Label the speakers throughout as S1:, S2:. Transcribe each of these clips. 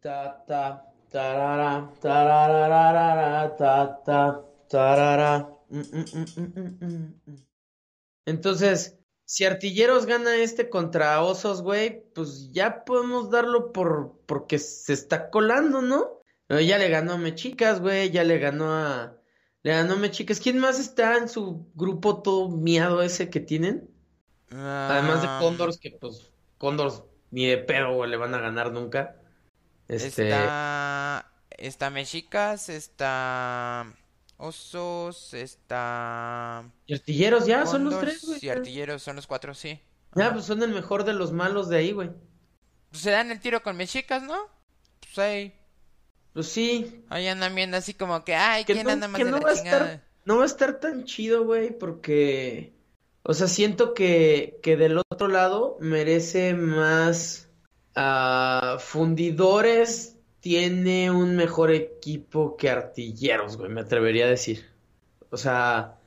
S1: Ta, ta, tarara, tarararara, ta, ta, tarara. Mm, mm, mm. Entonces, si Artilleros gana este contra Osos, güey, pues ya podemos darlo por porque se está colando, ¿no? Ya le ganó a Mechicas, güey, ya le ganó a le ganó a Mechicas. ¿Quién más está en su grupo todo miado ese que tienen? Además de
S2: Ah,
S1: Condors, que pues Condors ni de pedo, güey, le van a ganar nunca. Este,
S2: está, está Mexicas, está Osos, está
S1: y Artilleros ya son los tres, güey.
S2: y. Artilleros, son los cuatro, sí.
S1: Ya, pues son el mejor de los malos de ahí, güey.
S2: Pues se dan el tiro con Mexicas, ¿no? Pues ahí,
S1: Pues sí,
S2: ahí andan viendo así como que, ay,
S1: que
S2: ¿quién
S1: no,
S2: anda más
S1: que
S2: de
S1: no
S2: la
S1: va a
S2: chingada?
S1: estar, no va a estar tan chido, güey, porque, o sea, siento que, que del otro lado merece más ah, fundidores, tiene un mejor equipo que artilleros, güey, me atrevería a decir. O sea,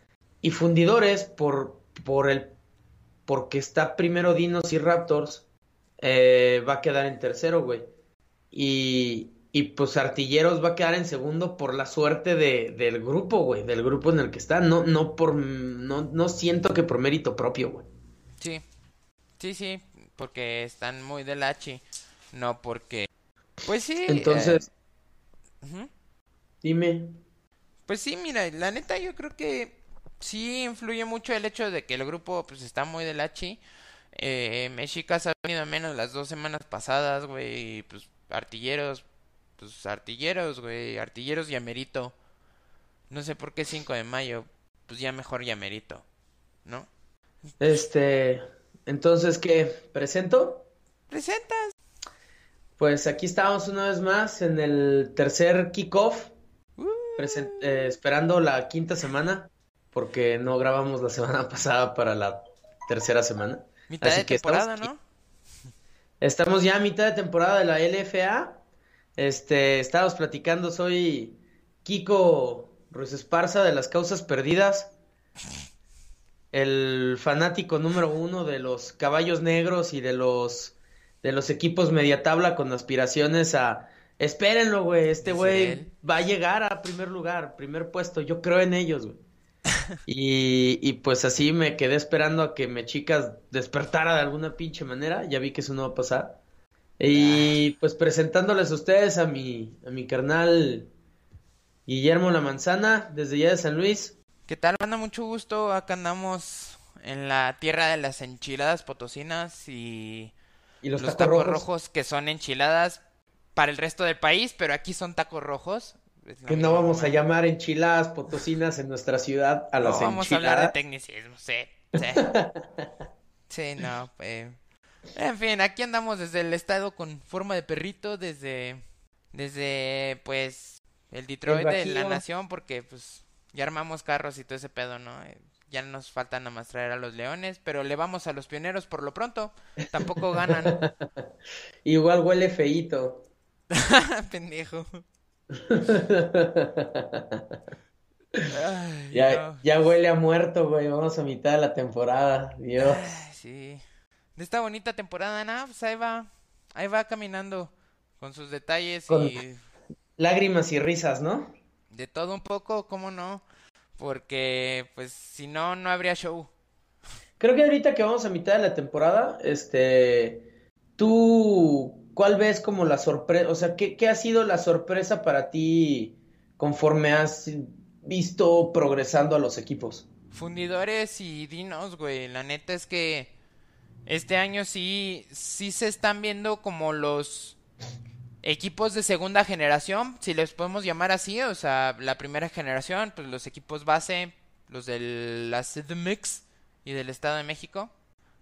S1: y fundidores por, por el, porque está primero Dinos y Raptors, eh, va a quedar en tercero, güey. Y, y pues Artilleros va a quedar en segundo por la suerte de, del grupo, güey, del grupo en el que está. No, no por, no, no siento que por mérito propio, güey.
S2: Sí, sí, sí, porque están muy del hachi, no porque... Pues sí, eh,
S1: Entonces, dime,
S2: Pues sí, mira, la neta yo creo que sí influye mucho el hecho de que el grupo pues está muy del hachi. Eh, Mexicas ha venido menos las dos semanas pasadas, güey, y, pues artilleros, pues artilleros, güey, artilleros y Amerito. No sé por qué 5 de mayo, pues ya mejor ya Amerito, ¿no?
S1: este, entonces, ¿qué? ¿Presento?
S2: Presentas.
S1: Pues aquí estamos una vez más en el tercer kickoff,
S2: Uh,
S1: eh, esperando la quinta semana, porque no grabamos la semana pasada para la tercera semana.
S2: mitad
S1: Así
S2: de
S1: que estamos
S2: temporada,
S1: aquí.
S2: ¿no?
S1: Estamos ya a mitad de temporada de la LFA. Este, estábamos platicando, soy Kiko Ruiz Esparza de las Causas Perdidas, el fanático número uno de los caballos negros y de los de los equipos media tabla con aspiraciones a espérenlo, güey, este güey va a llegar a primer lugar, primer puesto, yo creo en ellos, güey. Y, y pues así me quedé esperando a que me chicas despertara de alguna pinche manera. Ya vi que eso no va a pasar. Y pues presentándoles a ustedes a mi, a mi carnal Guillermo La Manzana, desde ya de San Luis.
S2: ¿Qué tal, banda? Mucho gusto. Acá andamos en la tierra de las enchiladas potosinas y
S1: Y los
S2: los
S1: tacos rojos,
S2: rojos que son enchiladas para el resto del país, pero aquí son tacos rojos.
S1: Que no vamos a
S2: ¿no?
S1: llamar enchiladas potosinas en nuestra ciudad a
S2: No
S1: las
S2: vamos a hablar de
S1: enchiladas.
S2: tecnicismo, sí, sí. Sí, no, eh. En fin, aquí andamos desde el estado con forma de perrito, desde, desde, pues, el Detroit de la nación, porque, pues, ya armamos carros y todo ese pedo, ¿no? Eh, Ya nos falta nada más traer a los leones, pero le vamos a los pioneros por lo pronto. Tampoco ganan.
S1: Igual huele feíto.
S2: Pendejo. Ay,
S1: Ya,
S2: no.
S1: ya huele a muerto, güey. Vamos a mitad de la temporada. Dios.
S2: Ay, sí. De esta bonita temporada, nada, pues ahí va, ahí va caminando con sus detalles
S1: Con-
S2: y
S1: Lágrimas y risas, ¿no?
S2: De todo un poco, ¿cómo no? Porque, pues, si no, no habría show.
S1: Creo que ahorita que vamos a mitad de la temporada, este, tú, ¿cuál ves como la sorpresa? O sea, ¿qué, qué ha sido la sorpresa para ti conforme has visto progresando a los equipos?
S2: Fundidores y dinos, güey, la neta es que este año sí, sí se están viendo como los equipos de segunda generación, si les podemos llamar así, o sea, la primera generación, pues los equipos base, los de la CDMX y del Estado de México.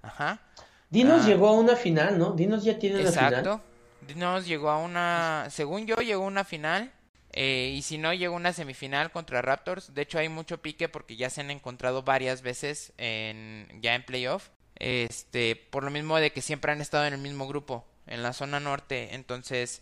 S2: Ajá.
S1: Dinos
S2: Ah.
S1: llegó a una final, ¿no? Dinos ya tiene una final.
S2: Exacto. Dinos llegó a una, según yo, llegó a una final. eh, y si no, llegó a una semifinal contra Raptors. De hecho, hay mucho pique porque ya se han encontrado varias veces en, ya en playoff. Este, por lo mismo de que siempre han estado en el mismo grupo, en la zona norte. Entonces,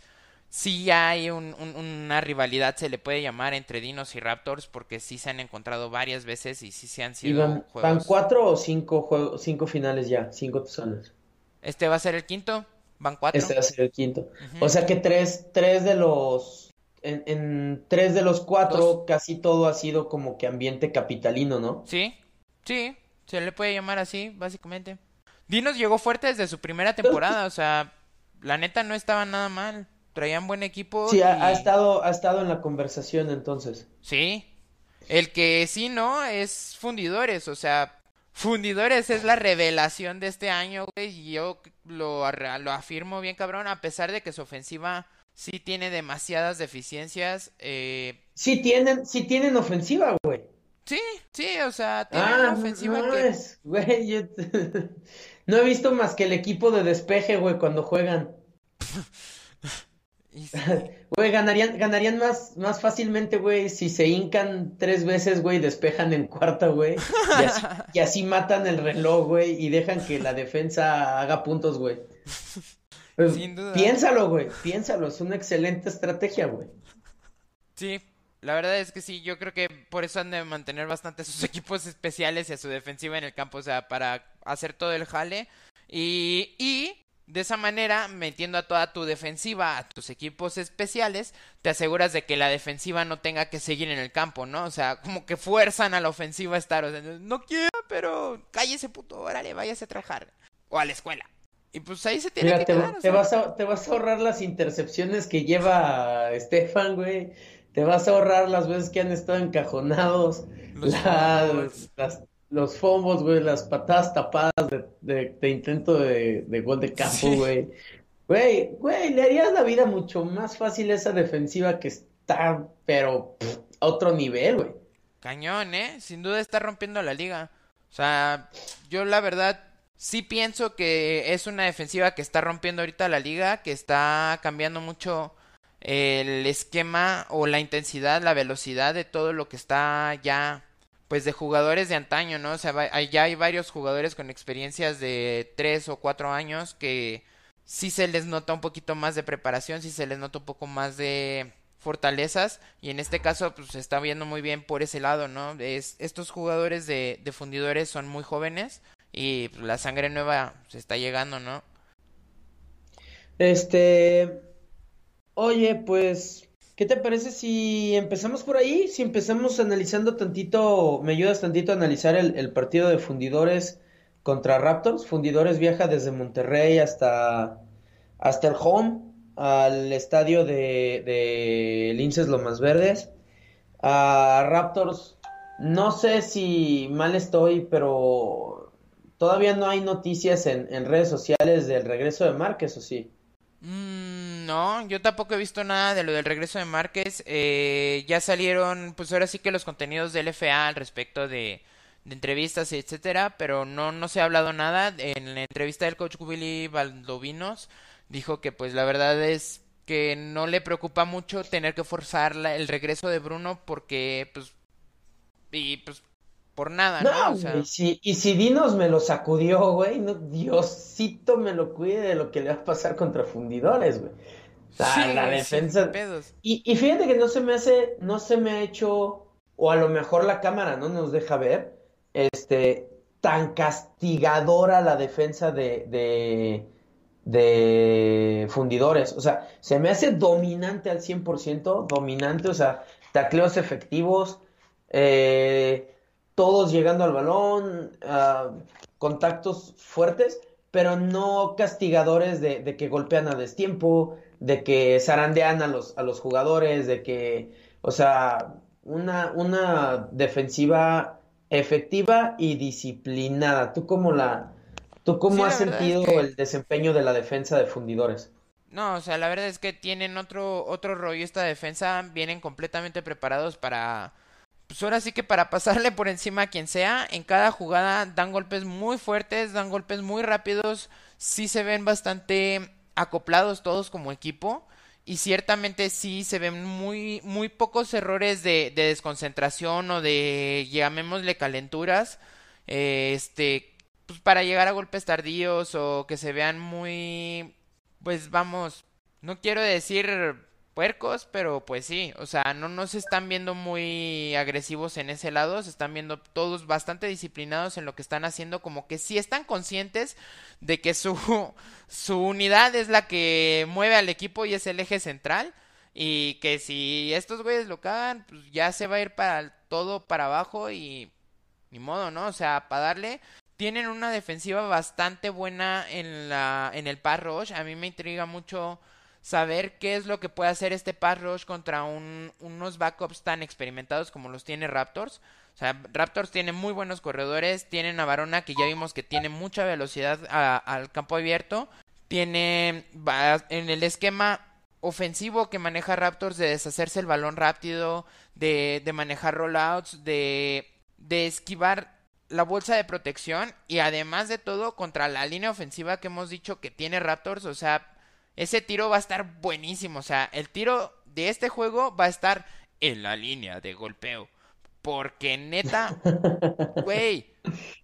S2: sí hay un- un- una rivalidad, se le puede llamar, entre Dinos y Raptors, porque sí se han encontrado varias veces y sí se han
S1: ¿Y
S2: sido
S1: van, van
S2: juegos.
S1: cuatro o cinco juegos, cinco finales ya? Cinco zonas.
S2: Este va a ser el quinto. Van cuatro.
S1: Este va a ser el quinto. O sea que tres, tres de los, en, en tres de los cuatro, casi todo ha sido como que ambiente capitalino, ¿no?
S2: Sí, sí, se le puede llamar así, básicamente. Dinos llegó fuerte desde su primera temporada, o sea, la neta no estaba nada mal. Traían buen equipo.
S1: Sí, ha, estado, ha estado en la conversación entonces.
S2: Sí. El que sí, ¿no? Es Fundidores, o sea, Fundidores es la revelación de este año, güey, y yo lo, lo afirmo bien cabrón, a pesar de que su ofensiva sí tiene demasiadas deficiencias. Eh...
S1: Sí tienen, sí tienen ofensiva, güey.
S2: Sí, sí, o sea, tienen una ah, ofensiva
S1: no
S2: que...
S1: Es, güey, yo... no he visto más que el equipo de despeje, güey, cuando juegan. Güey, ganarían, ganarían más, más fácilmente, güey, si se hincan tres veces, güey, despejan en cuarta, güey. Y así, matan el reloj, güey, y dejan que la defensa haga puntos, güey. Pues, Sin duda. Piénsalo, güey, piénsalo, es una excelente estrategia, güey.
S2: Sí, la verdad es que sí, yo creo que por eso han de mantener bastante sus equipos especiales y a su defensiva en el campo, o sea, para hacer todo el jale. Y, y de esa manera, metiendo a toda tu defensiva a tus equipos especiales, te aseguras de que la defensiva no tenga que seguir en el campo, ¿no? O sea, como que fuerzan a la ofensiva a estar, o sea, no quiero, pero cállese puto, órale, váyase a trabajar. O a la escuela. Y pues ahí se tiene que
S1: te,
S2: quedar,
S1: te, vas a, te vas a ahorrar las intercepciones que lleva Estefan, güey. Te vas a ahorrar las veces que han estado encajonados. las, las, los fomos, güey, las patadas tapadas de, de, intento de, gol de campo, güey. Güey, güey, le harías la vida mucho más fácil a esa defensiva que está, pero a otro nivel, güey.
S2: Cañón, ¿eh? Sin duda está rompiendo la liga. O sea, yo la verdad sí pienso que es una defensiva que está rompiendo ahorita la liga, que está cambiando mucho el esquema o la intensidad, la velocidad de todo lo que está ya pues de jugadores de antaño, ¿no? O sea, ya hay varios jugadores con experiencias de tres o cuatro años que sí se les nota un poquito más de preparación, sí se les nota un poco más de fortalezas y en este caso pues se está viendo muy bien por ese lado, ¿no? Es, estos jugadores de, de fundidores son muy jóvenes y pues, la sangre nueva se está llegando, ¿no?
S1: Este, oye, pues ¿Qué te parece si empezamos por ahí? Si empezamos analizando tantito, me ayudas tantito a analizar el, partido de Fundidores contra Raptors. Fundidores viaja desde Monterrey hasta, hasta el home, al estadio de, de Linces Lomas Verdes. A Raptors, no sé si mal estoy, pero todavía no hay noticias en, en redes sociales del regreso de Márquez, ¿o sí?
S2: Mm, no, yo tampoco he visto nada de lo del regreso de Márquez. Eh, ya salieron, pues ahora sí que los contenidos del FA al respecto de, de entrevistas, etcétera, pero no, no se ha hablado nada. En la entrevista del coach Willy Valdovinos dijo que pues la verdad es que no le preocupa mucho tener que forzar el regreso de Bruno porque pues y pues por nada, ¿no?
S1: y, si, y si Dinos me lo sacudió, güey, no, Diosito me lo cuide de lo que le va a pasar contra fundidores, güey. La defensa. Y, y fíjate que no se me hace, no se me ha hecho, o a lo mejor la cámara no nos deja ver, este, tan castigadora la defensa de, de, de fundidores. O sea, se me hace dominante al 100%, dominante, o sea, tacleos efectivos, eh, todos llegando al balón, contactos fuertes, pero no castigadores de, que golpean a destiempo, de que zarandean a los, a los jugadores, de que, o sea, una, una defensiva efectiva y disciplinada. ¿Tú cómo la, tú cómo has sentido el desempeño de la defensa de fundidores?
S2: No, o sea, la verdad es que tienen otro, otro rollo esta defensa, vienen completamente preparados para pues ahora sí que para pasarle por encima a quien sea, en cada jugada dan golpes muy fuertes, dan golpes muy rápidos, sí se ven bastante acoplados todos como equipo y ciertamente sí se ven muy muy pocos errores de, desconcentración o de llamémosle calenturas este pues para llegar a golpes tardíos o que se vean muy pues vamos no quiero decir puercos, pero pues sí, o sea, no, no se están viendo muy agresivos en ese lado, se están viendo todos bastante disciplinados en lo que están haciendo, como que sí están conscientes de que su, su unidad es la que mueve al equipo y es el eje central, y que si estos güeyes lo cagan, pues ya se va a ir para todo para abajo y ni modo, ¿no? O sea, para darle tienen una defensiva bastante buena en la en el pass rush. A mí me intriga mucho saber qué es lo que puede hacer este pass rush contra un, unos backups tan experimentados como los tiene Raptors. O sea, Raptors tiene muy buenos corredores, tienen a Varona que ya vimos que tiene mucha velocidad al campo abierto, tiene en el esquema ofensivo que maneja Raptors de deshacerse el balón rápido, de, de manejar rollouts, de, de esquivar la bolsa de protección y además de todo contra la línea ofensiva que hemos dicho que tiene Raptors, o sea, ese tiro va a estar buenísimo, o sea, el tiro de este juego va a estar en la línea de golpeo. Porque neta, güey,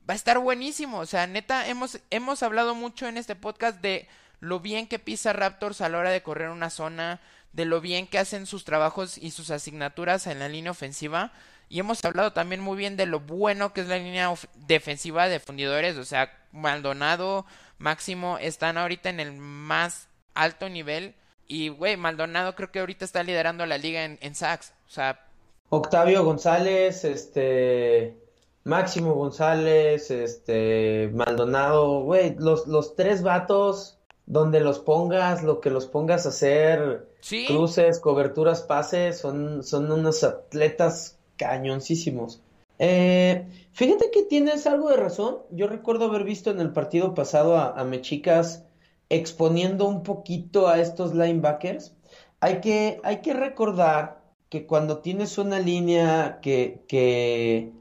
S2: va a estar buenísimo. O sea, neta, hemos, hemos hablado mucho en este podcast de lo bien que pisa Raptors a la hora de correr una zona, de lo bien que hacen sus trabajos y sus asignaturas en la línea ofensiva. Y hemos hablado también muy bien de lo bueno que es la línea defensiva de fundidores. O sea, Maldonado, Máximo están ahorita en el más alto nivel. Y, güey, Maldonado creo que ahorita está liderando la liga en, en sacks. O sea...
S1: Octavio González, este... Máximo González, este... Maldonado, güey, los, los tres vatos donde los pongas, lo que los pongas a hacer, cruces, coberturas, pases, son, son unos atletas cañoncísimos. Eh, fíjate que tienes algo de razón. Yo recuerdo haber visto en el partido pasado a, Mechicas exponiendo un poquito a estos linebackers. Hay que, hay que recordar que cuando tienes una línea que, que,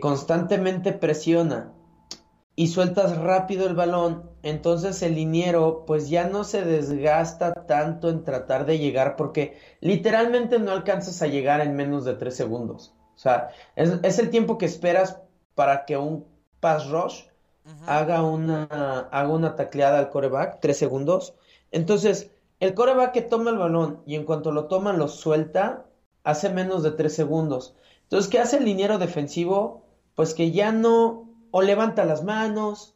S1: constantemente presiona y sueltas rápido el balón, entonces el liniero pues ya no se desgasta tanto en tratar de llegar porque literalmente no alcanzas a llegar en menos de tres segundos. O sea, es, el tiempo que esperas para que un pass rush haga, una, haga una tacleada al coreback, tres segundos. Entonces, el coreback que toma el balón y en cuanto lo toma lo suelta, hace menos de tres segundos. Entonces, ¿qué hace el liniero defensivo? Pues que ya no o levanta las manos,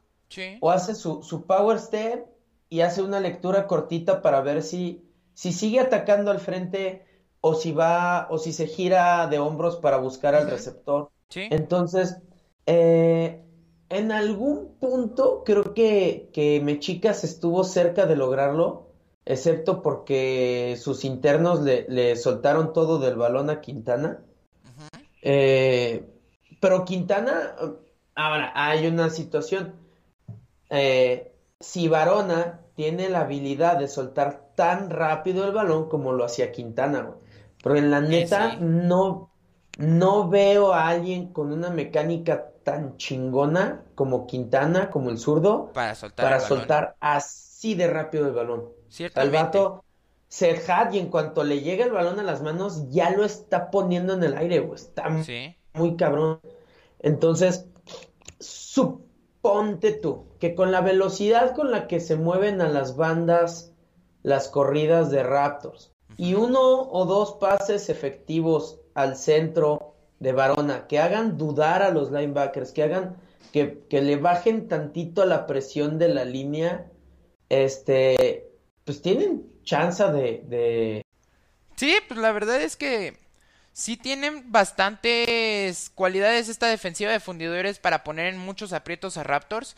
S1: o hace su, su, power step y hace una lectura cortita para ver si, si sigue atacando al frente o si va, o si se gira de hombros para buscar al receptor. Entonces, eh, en algún punto creo que, que Mechicas estuvo cerca de lograrlo, excepto porque sus internos le, le soltaron todo del balón a Quintana. Eh, pero Quintana Ahora, hay una situación. Eh, si Varona tiene la habilidad de soltar tan rápido el balón como lo hacía Quintana, Pero en la neta, no, no veo a alguien con una mecánica tan chingona como Quintana, como el zurdo,
S2: para soltar,
S1: para soltar así de rápido el balón. El vato se y en cuanto le llega el balón a las manos, ya lo está poniendo en el aire, güey. Está muy cabrón. Entonces, Suponte tú que con la velocidad con la que se mueven a las bandas las corridas de Raptors y uno o dos pases efectivos al centro de Varona que hagan dudar a los linebackers, que hagan que, le bajen tantito la presión de la línea, este, pues tienen chance de, de...
S2: Sí, pues la verdad es que sí tienen bastantes cualidades esta defensiva de fundidores para poner en muchos aprietos a Raptors.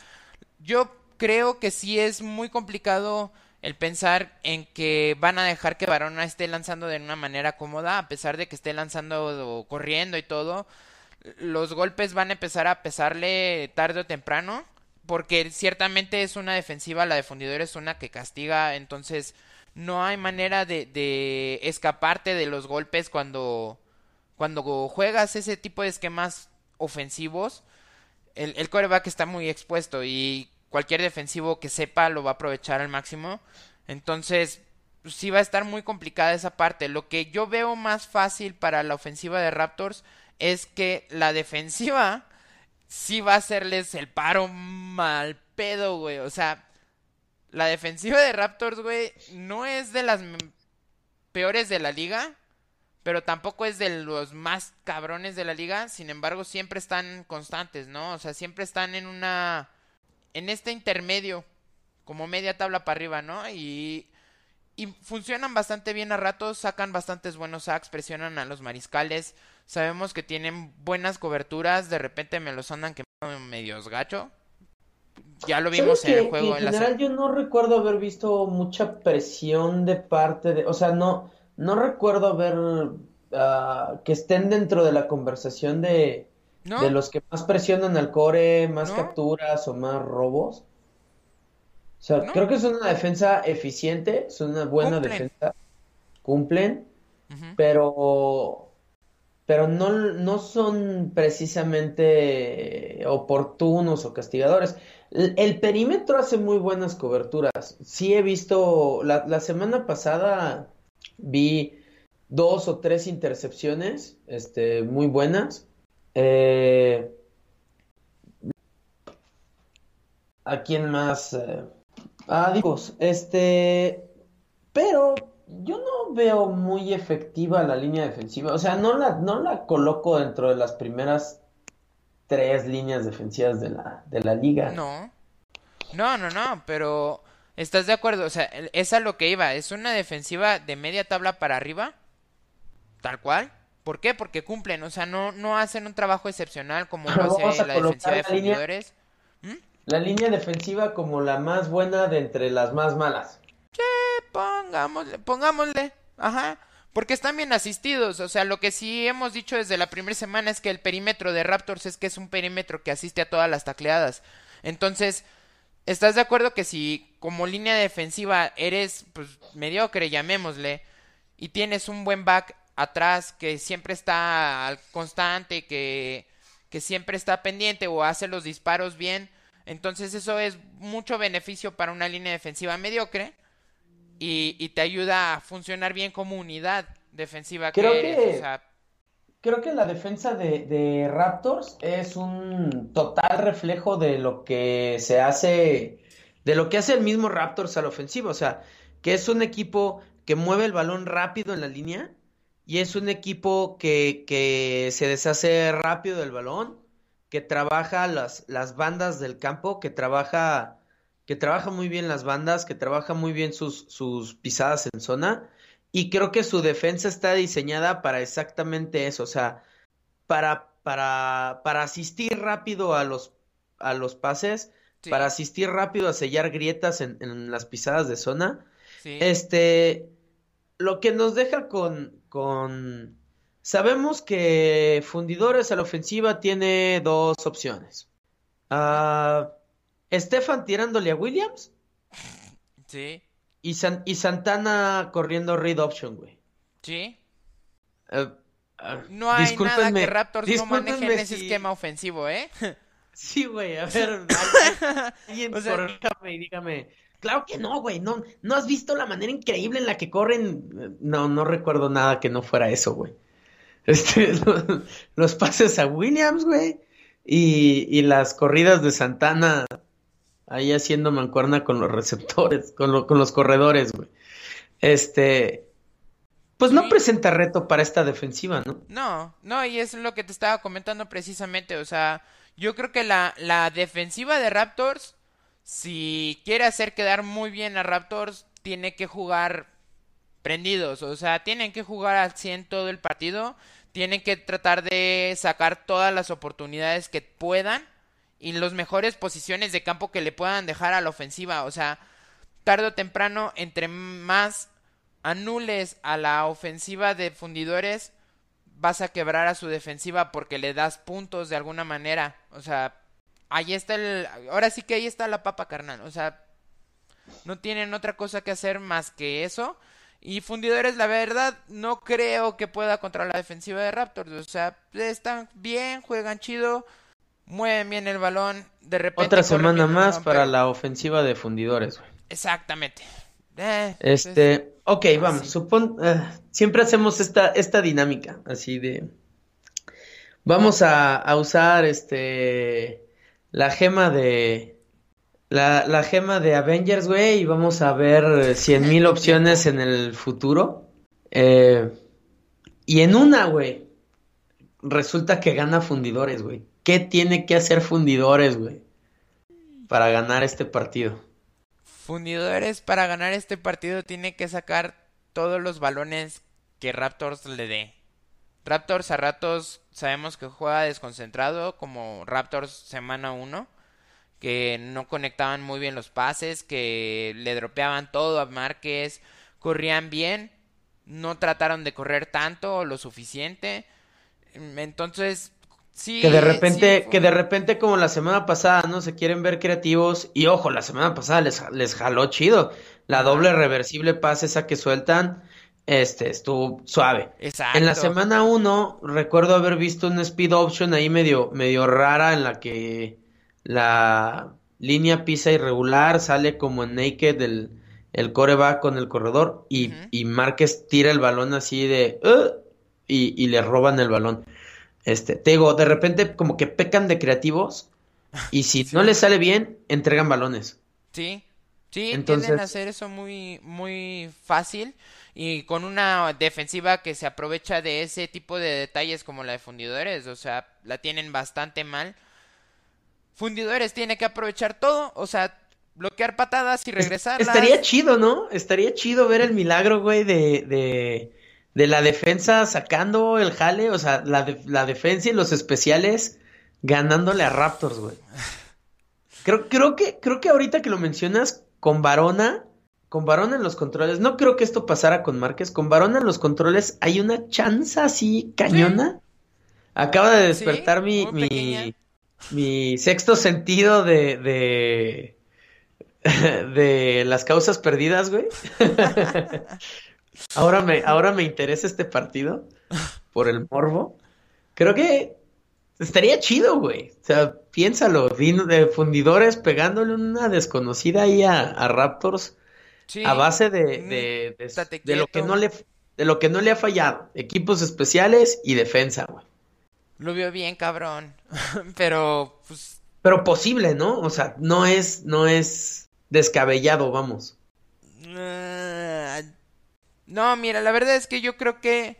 S2: Yo creo que sí es muy complicado el pensar en que van a dejar que Barona esté lanzando de una manera cómoda, a pesar de que esté lanzando o corriendo y todo. Los golpes van a empezar a pesarle tarde o temprano, porque ciertamente es una defensiva, la de fundidores es una que castiga, entonces no hay manera de, de escaparte de los golpes cuando cuando juegas ese tipo de esquemas ofensivos, el, el coreback está muy expuesto y cualquier defensivo que sepa lo va a aprovechar al máximo. Entonces, sí va a estar muy complicada esa parte. Lo que yo veo más fácil para la ofensiva de Raptors es que la defensiva sí va a hacerles el paro mal pedo, güey. O sea, la defensiva de Raptors, güey, no es de las peores de la liga, pero tampoco es de los más cabrones de la liga, sin embargo siempre están constantes, ¿no? O sea, siempre están en una en este intermedio, como media tabla para arriba, ¿no? Y y funcionan bastante bien a ratos, sacan bastantes buenos sacks, presionan a los mariscales. Sabemos que tienen buenas coberturas, de repente me los andan quemando medios gacho. Ya lo vimos en el juego.
S1: en, general yo no recuerdo haber visto mucha presión de parte de, o sea, no no recuerdo ver uh, que estén dentro de la conversación de, de los que más presionan al core, más capturas o más robos. O sea, creo que es una defensa eficiente, es una buena defensa, cumplen, pero, pero no, no son precisamente oportunos o castigadores. El, perímetro hace muy buenas coberturas. Sí he visto, la, la semana pasada vi dos o tres intercepciones, este, muy buenas. Eh, ¿A quién más? Eh, Ah, digo, este, pero yo no veo muy efectiva la línea defensiva. O sea, no la, no la coloco dentro de las primeras tres líneas defensivas de la, de la liga.
S2: No. No, no, no, pero ¿estás de acuerdo? O sea, es a lo que iba. Es una defensiva de media tabla para arriba. Tal cual. ¿Por qué? Porque cumplen, o sea, no, no hacen un trabajo excepcional como lo hace la defensiva de fundidores.
S1: ¿Mm? la línea defensiva como la más buena de entre las más malas.
S2: Sí, pongámosle, pongámosle, ajá, porque están bien asistidos, o sea, lo que sí hemos dicho desde la primera semana es que el perímetro de Raptors es que es un perímetro que asiste a todas las tacleadas. Entonces, ¿estás de acuerdo que si como línea defensiva eres pues mediocre, llamémosle, y tienes un buen back atrás que siempre está constante, que que siempre está pendiente o hace los disparos bien, entonces eso es mucho beneficio para una línea defensiva mediocre y, te ayuda a funcionar bien como unidad defensiva
S1: creo que, Creo que la defensa de, Raptors es un total reflejo de lo que se hace, de lo que hace el mismo Raptors a la ofensiva. O sea, que es un equipo que mueve el balón rápido en la línea y es un equipo que, que se deshace rápido del balón que trabaja las, las bandas del campo, que trabaja, que trabaja muy bien las bandas, que trabaja muy bien sus, sus pisadas en zona. Y creo que su defensa está diseñada para exactamente eso, o sea, para, para, para asistir rápido a los, a los pases, para asistir rápido a sellar grietas en, en las pisadas de zona. Este, lo que nos deja con, con, Sabemos que Fundidores a la ofensiva tiene dos opciones. Uh, Estefan tirándole a Williams.
S2: Sí.
S1: Y, y Santana corriendo read option, güey.
S2: Sí. Uh, no hay nada que Raptors no maneje en ese esquema ofensivo, ¿eh?
S1: sí, güey, a ver, alguien, o y dígame. Claro que no, güey, no, no has visto la manera increíble en la que corren. No, no recuerdo nada que no fuera eso, güey. Este, los, pases a Williams, güey. Y, y, las corridas de Santana ahí haciendo mancuerna con los receptores, con, con los corredores, güey. Este, pues no presenta reto para esta defensiva, ¿no?
S2: No, no, y es lo que te estaba comentando precisamente, o sea, yo creo que la, la defensiva de Raptors, si quiere hacer quedar muy bien a Raptors, tiene que jugar prendidos, o sea, tienen que jugar al 100 todo el partido tienen que tratar de sacar todas las oportunidades que puedan y las mejores posiciones de campo que le puedan dejar a la ofensiva. O sea, tarde o temprano, entre más anules a la ofensiva de fundidores, vas a quebrar a su defensiva porque le das puntos de alguna manera. O sea, ahí está el... Ahora sí que ahí está la papa carnal. O sea, no tienen otra cosa que hacer más que eso. Y Fundidores, la verdad, no creo que pueda contra la defensiva de Raptors. O sea, están bien, juegan chido, mueven bien el balón. De repente.
S1: Otra semana más para la ofensiva de Fundidores, güey.
S2: Exactamente.
S1: Eh, este, ok, vamos. Supon, eh, siempre hacemos esta, esta dinámica, así de. Vamos a, a usar este la gema de, la, la gema de Avengers, güey, y vamos a ver 100.000 opciones en el futuro. Eh, y en una, güey, resulta que gana Fundidores, güey. ¿Qué tiene que hacer Fundidores, güey? Para ganar este partido.
S2: Fundidores para ganar este partido tiene que sacar todos los balones que Raptors le dé. Raptors a ratos sabemos que juega desconcentrado, como Raptors semana 1, que no conectaban muy bien los pases, que le dropeaban todo a Márquez, corrían bien, no trataron de correr tanto o lo suficiente. Entonces, sí.
S1: Que de repente, que de repente, como la semana pasada, ¿no? Se quieren ver creativos. Y ojo, la semana pasada les, les jaló chido. La doble reversible pase esa que sueltan este, estuvo suave.
S2: Exacto.
S1: En la semana 1 recuerdo haber visto una speed option ahí medio, medio rara en la que la línea pisa irregular, sale como en naked el, el core va con el corredor y, y Márquez tira el balón así de y, y, le roban el balón. Este, te digo, de repente como que pecan de creativos y si no les sale bien, entregan balones.
S2: Sí, sí, Entonces... hacer eso muy, muy fácil y con una defensiva que se aprovecha de ese tipo de detalles como la de fundidores, o sea, la tienen bastante mal. Fundidores tiene que aprovechar todo, o sea, bloquear patadas y regresar.
S1: Estaría chido, ¿no? Estaría chido ver el milagro, güey, de, de, de la defensa sacando el jale, o sea, la, la defensa y los especiales ganándole a Raptors, güey. Creo, creo, que, creo que ahorita que lo mencionas, con Varona con Barón en los controles, no creo que esto pasara con Márquez, con Barón en los controles hay una chanza así cañona. Acaba de despertar mi, mi, mi, sexto sentido de, de, de las causas perdidas, güey. ahora, me, ahora me interesa este partido por el morbo. Creo que estaría chido, güey. O sea, piénsalo, de fundidores pegándole una desconocida ahí a Raptors a base de, mm, de, lo que no le de lo que no le ha fallado, equipos especiales y defensa, güey.
S2: Lo vio bien, cabrón. Pero pues
S1: pero posible, ¿no? O sea, no es no es descabellado, vamos.
S2: Ah, no, mira, la verdad es que yo creo que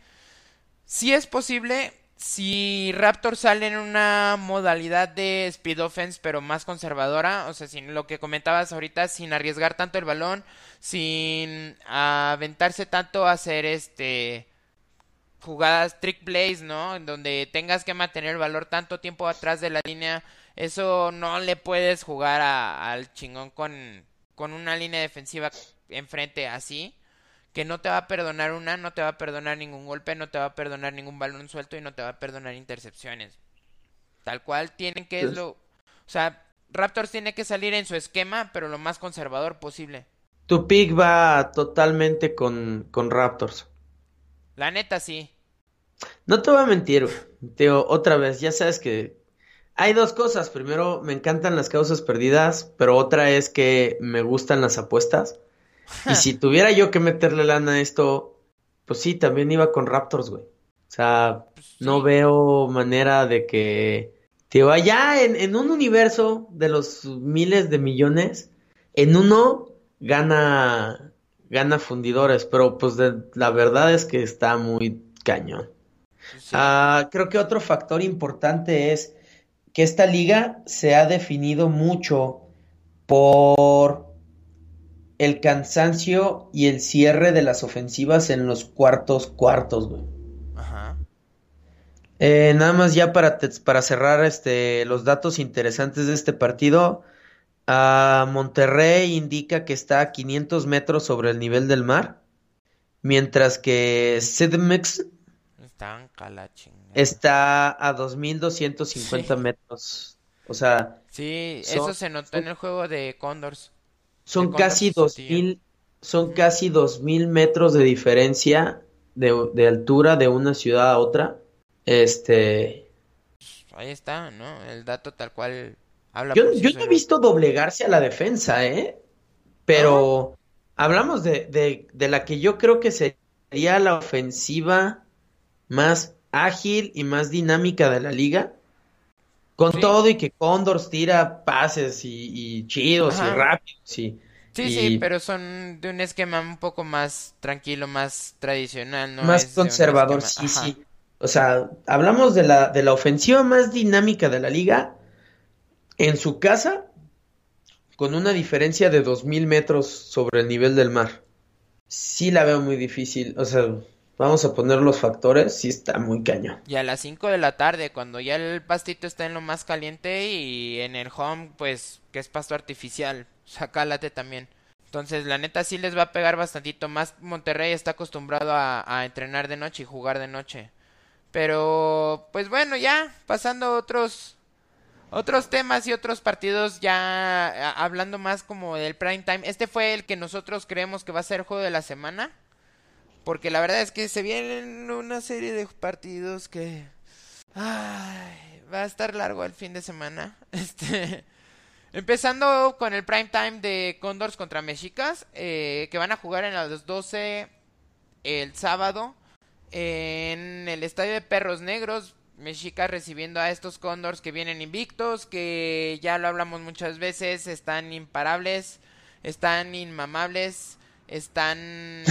S2: sí es posible, si Raptor sale en una modalidad de speed offense pero más conservadora, o sea, sin lo que comentabas ahorita, sin arriesgar tanto el balón, sin aventarse tanto a hacer este jugadas trick plays, ¿no? En donde tengas que mantener el valor tanto tiempo atrás de la línea, eso no le puedes jugar al chingón con, con una línea defensiva enfrente así que no te va a perdonar una, no te va a perdonar ningún golpe, no te va a perdonar ningún balón suelto y no te va a perdonar intercepciones. Tal cual tienen que es lo, o sea, Raptors tiene que salir en su esquema, pero lo más conservador posible.
S1: Tu pick va totalmente con, con Raptors.
S2: La neta sí.
S1: No te voy a mentir, Teo, otra vez, ya sabes que hay dos cosas. Primero, me encantan las causas perdidas, pero otra es que me gustan las apuestas. Y si tuviera yo que meterle lana a esto, pues sí, también iba con Raptors, güey. O sea, pues no veo manera de que, tío, allá en, en un universo de los miles de millones, en uno gana, gana fundidores, pero pues la verdad es que está muy cañón. Ah, creo que otro factor importante es que esta liga se ha definido mucho por el cansancio y el cierre de las ofensivas en los cuartos cuartos, güey. Ajá. Eh, nada más ya para, para cerrar este, los datos interesantes de este partido. A Monterrey indica que está a 500 metros sobre el nivel del mar, mientras que Sidmex está a 2250 metros. O sea,
S2: sí, eso se notó en el juego de Condors.
S1: Son casi dos mil, son casi dos mil metros de diferencia de, altura de una ciudad a otra. Este.
S2: Ahí está, ¿no? El dato tal cual habla.
S1: Yo, yo no he visto doblegarse a la defensa, ¿eh? Pero hablamos de, de, de la que yo creo que sería la ofensiva más ágil y más dinámica de la liga. Con todo y que Condors tira pases y, chidos y rápidos y
S2: Sí, sí, pero son de un esquema un poco más tranquilo, más tradicional, ¿no?
S1: Más conservador, sí, sí. O sea, hablamos de la, de la ofensiva más dinámica de la liga en su casa, con una diferencia de 2.000 metros sobre el nivel del mar. Sí la veo muy difícil. O sea, vamos a poner los factores, sí está muy caño.
S2: Y a las 5 de la tarde, cuando ya el pastito está en lo más caliente y en el home, pues, que es pasto artificial, sacálate también. Entonces, la neta sí les va a pegar bastantito más. Monterrey está acostumbrado a, a entrenar de noche y jugar de noche. Pero, pues bueno, ya pasando a otros, otros temas y otros partidos, ya hablando más como del prime time. Este fue el que nosotros creemos que va a ser el juego de la semana. Porque la verdad es que se vienen una serie de partidos que... Ay, va a estar largo el fin de semana. Este... Empezando con el prime time de Condors contra Mexicas, eh, que van a jugar en las 12 el sábado en el estadio de Perros Negros, Mexica recibiendo a estos Condors que vienen invictos, que ya lo hablamos muchas veces, están imparables, están inmamables, están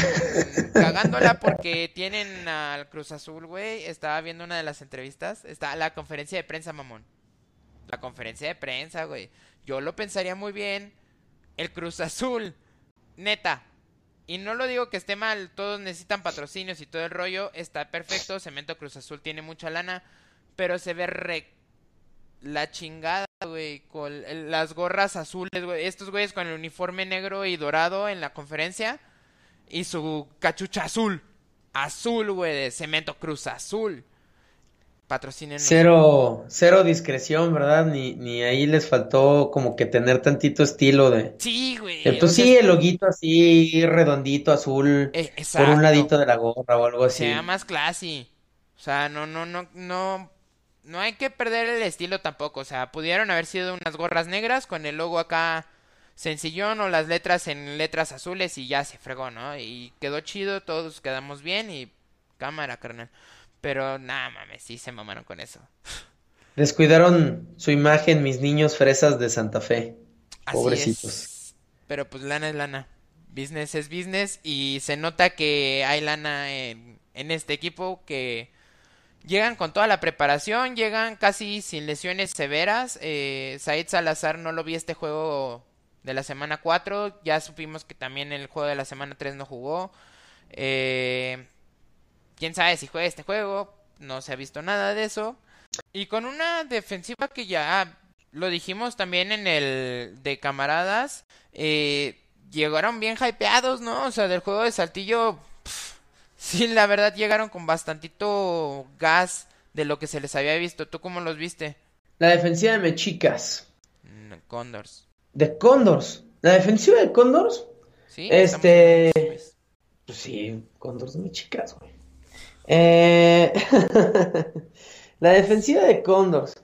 S2: cagándola porque tienen al Cruz Azul, güey. Estaba viendo una de las entrevistas, está la conferencia de prensa, mamón. La conferencia de prensa, güey. Yo lo pensaría muy bien. El Cruz Azul, neta, y no lo digo que esté mal, todos necesitan patrocinios y todo el rollo, está perfecto, Cemento Cruz Azul tiene mucha lana, pero se ve re... la chingada, güey, con las gorras azules, güey, estos güeyes con el uniforme negro y dorado en la conferencia y su cachucha azul, azul, güey, de Cemento Cruz Azul. Patrocinen.
S1: Cero, cero discreción, ¿verdad? Ni, ni ahí les faltó como que tener tantito estilo de.
S2: Sí, güey.
S1: Entonces sí, el loguito así redondito, azul, eh, por un ladito de la gorra o algo así.
S2: Sea más classy. O sea, no, no, no, no, no hay que perder el estilo tampoco. O sea, pudieron haber sido unas gorras negras con el logo acá sencillón o las letras en letras azules y ya se fregó, ¿no? Y quedó chido, todos quedamos bien y cámara, carnal. Pero nada mames, sí se mamaron con eso.
S1: Descuidaron su imagen mis niños fresas de Santa Fe. Pobrecitos.
S2: Pero pues lana es lana. Business es business. Y se nota que hay lana en, en este equipo que llegan con toda la preparación, llegan casi sin lesiones severas. Eh, Said Salazar no lo vi este juego de la semana 4. Ya supimos que también el juego de la semana 3 no jugó. Eh, quién sabe si juega este juego, no se ha visto nada de eso. Y con una defensiva que ya lo dijimos también en el de camaradas, eh, llegaron bien hypeados, ¿no? O sea, del juego de Saltillo, sí, la verdad llegaron con bastantito gas de lo que se les había visto. ¿Tú cómo los viste?
S1: La defensiva de Mechicas.
S2: Mm, Condors.
S1: De Condors. La defensiva de Condors. Sí. Este. Pues sí, Condors Mechicas, güey. Eh, la defensiva de Condors.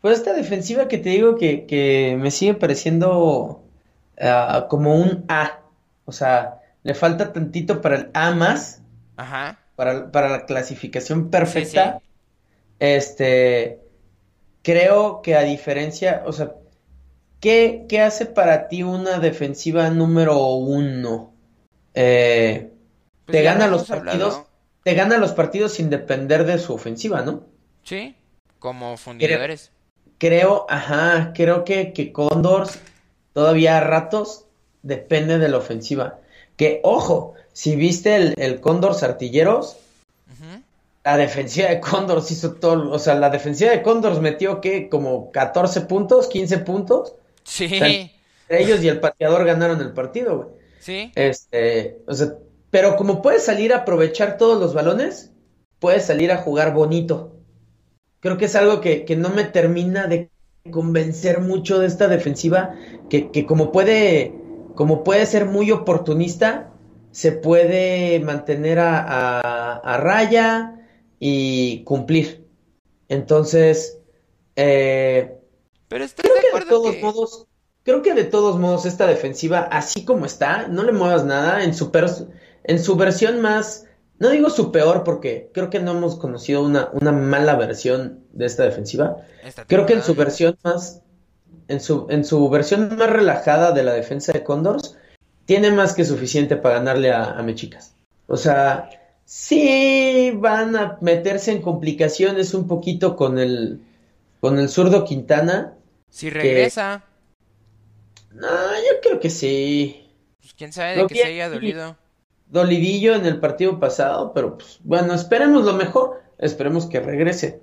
S1: Pues esta defensiva que te digo que, me sigue pareciendo ah, como un A. O sea, le falta tantito para el A más.
S2: Ajá.
S1: Para, la clasificación perfecta. Este. Creo que a diferencia. O sea, ¿qué, hace para ti una defensiva número uno? Eh, pues te gana los partidos te gana los partidos sin depender de su ofensiva, ¿no?
S2: Sí, como fundidores.
S1: Creo, ajá, creo que, que Condors todavía a ratos depende de la ofensiva. Que, ojo, si viste el, el Condors Artilleros, la defensiva de Condors hizo todo, o sea, la defensiva de Condors metió que como 14 puntos, 15 puntos.
S2: Sí.
S1: ellos y el pateador ganaron el partido, güey.
S2: Sí.
S1: Este, o sea, pero como puedes salir a aprovechar todos los balones, puedes salir a jugar bonito. Creo que es algo que, no me termina de convencer mucho de esta defensiva, que, como puede, como puede ser muy oportunista, se puede mantener a, raya y cumplir. Entonces, eh,
S2: pero creo
S1: que de todos modos, creo que de todos modos esta defensiva, así como está, no le muevas nada en super en su versión más, no digo su peor porque creo que no hemos conocido una, una mala versión de esta defensiva. creo que en su versión más, en su, en su versión más relajada de la defensa de Condors, tiene más que suficiente para ganarle a, a Mechicas. O sea, sí van a meterse en complicaciones un poquito con el, con el zurdo Quintana.
S2: Si regresa.
S1: No, yo creo que sí.
S2: Pues quién sabe de
S1: Lo
S2: que
S1: vi
S2: se haya dolido.
S1: Dolidillo en el partido pasado, pero pues bueno, esperemos lo mejor. Esperemos que regrese.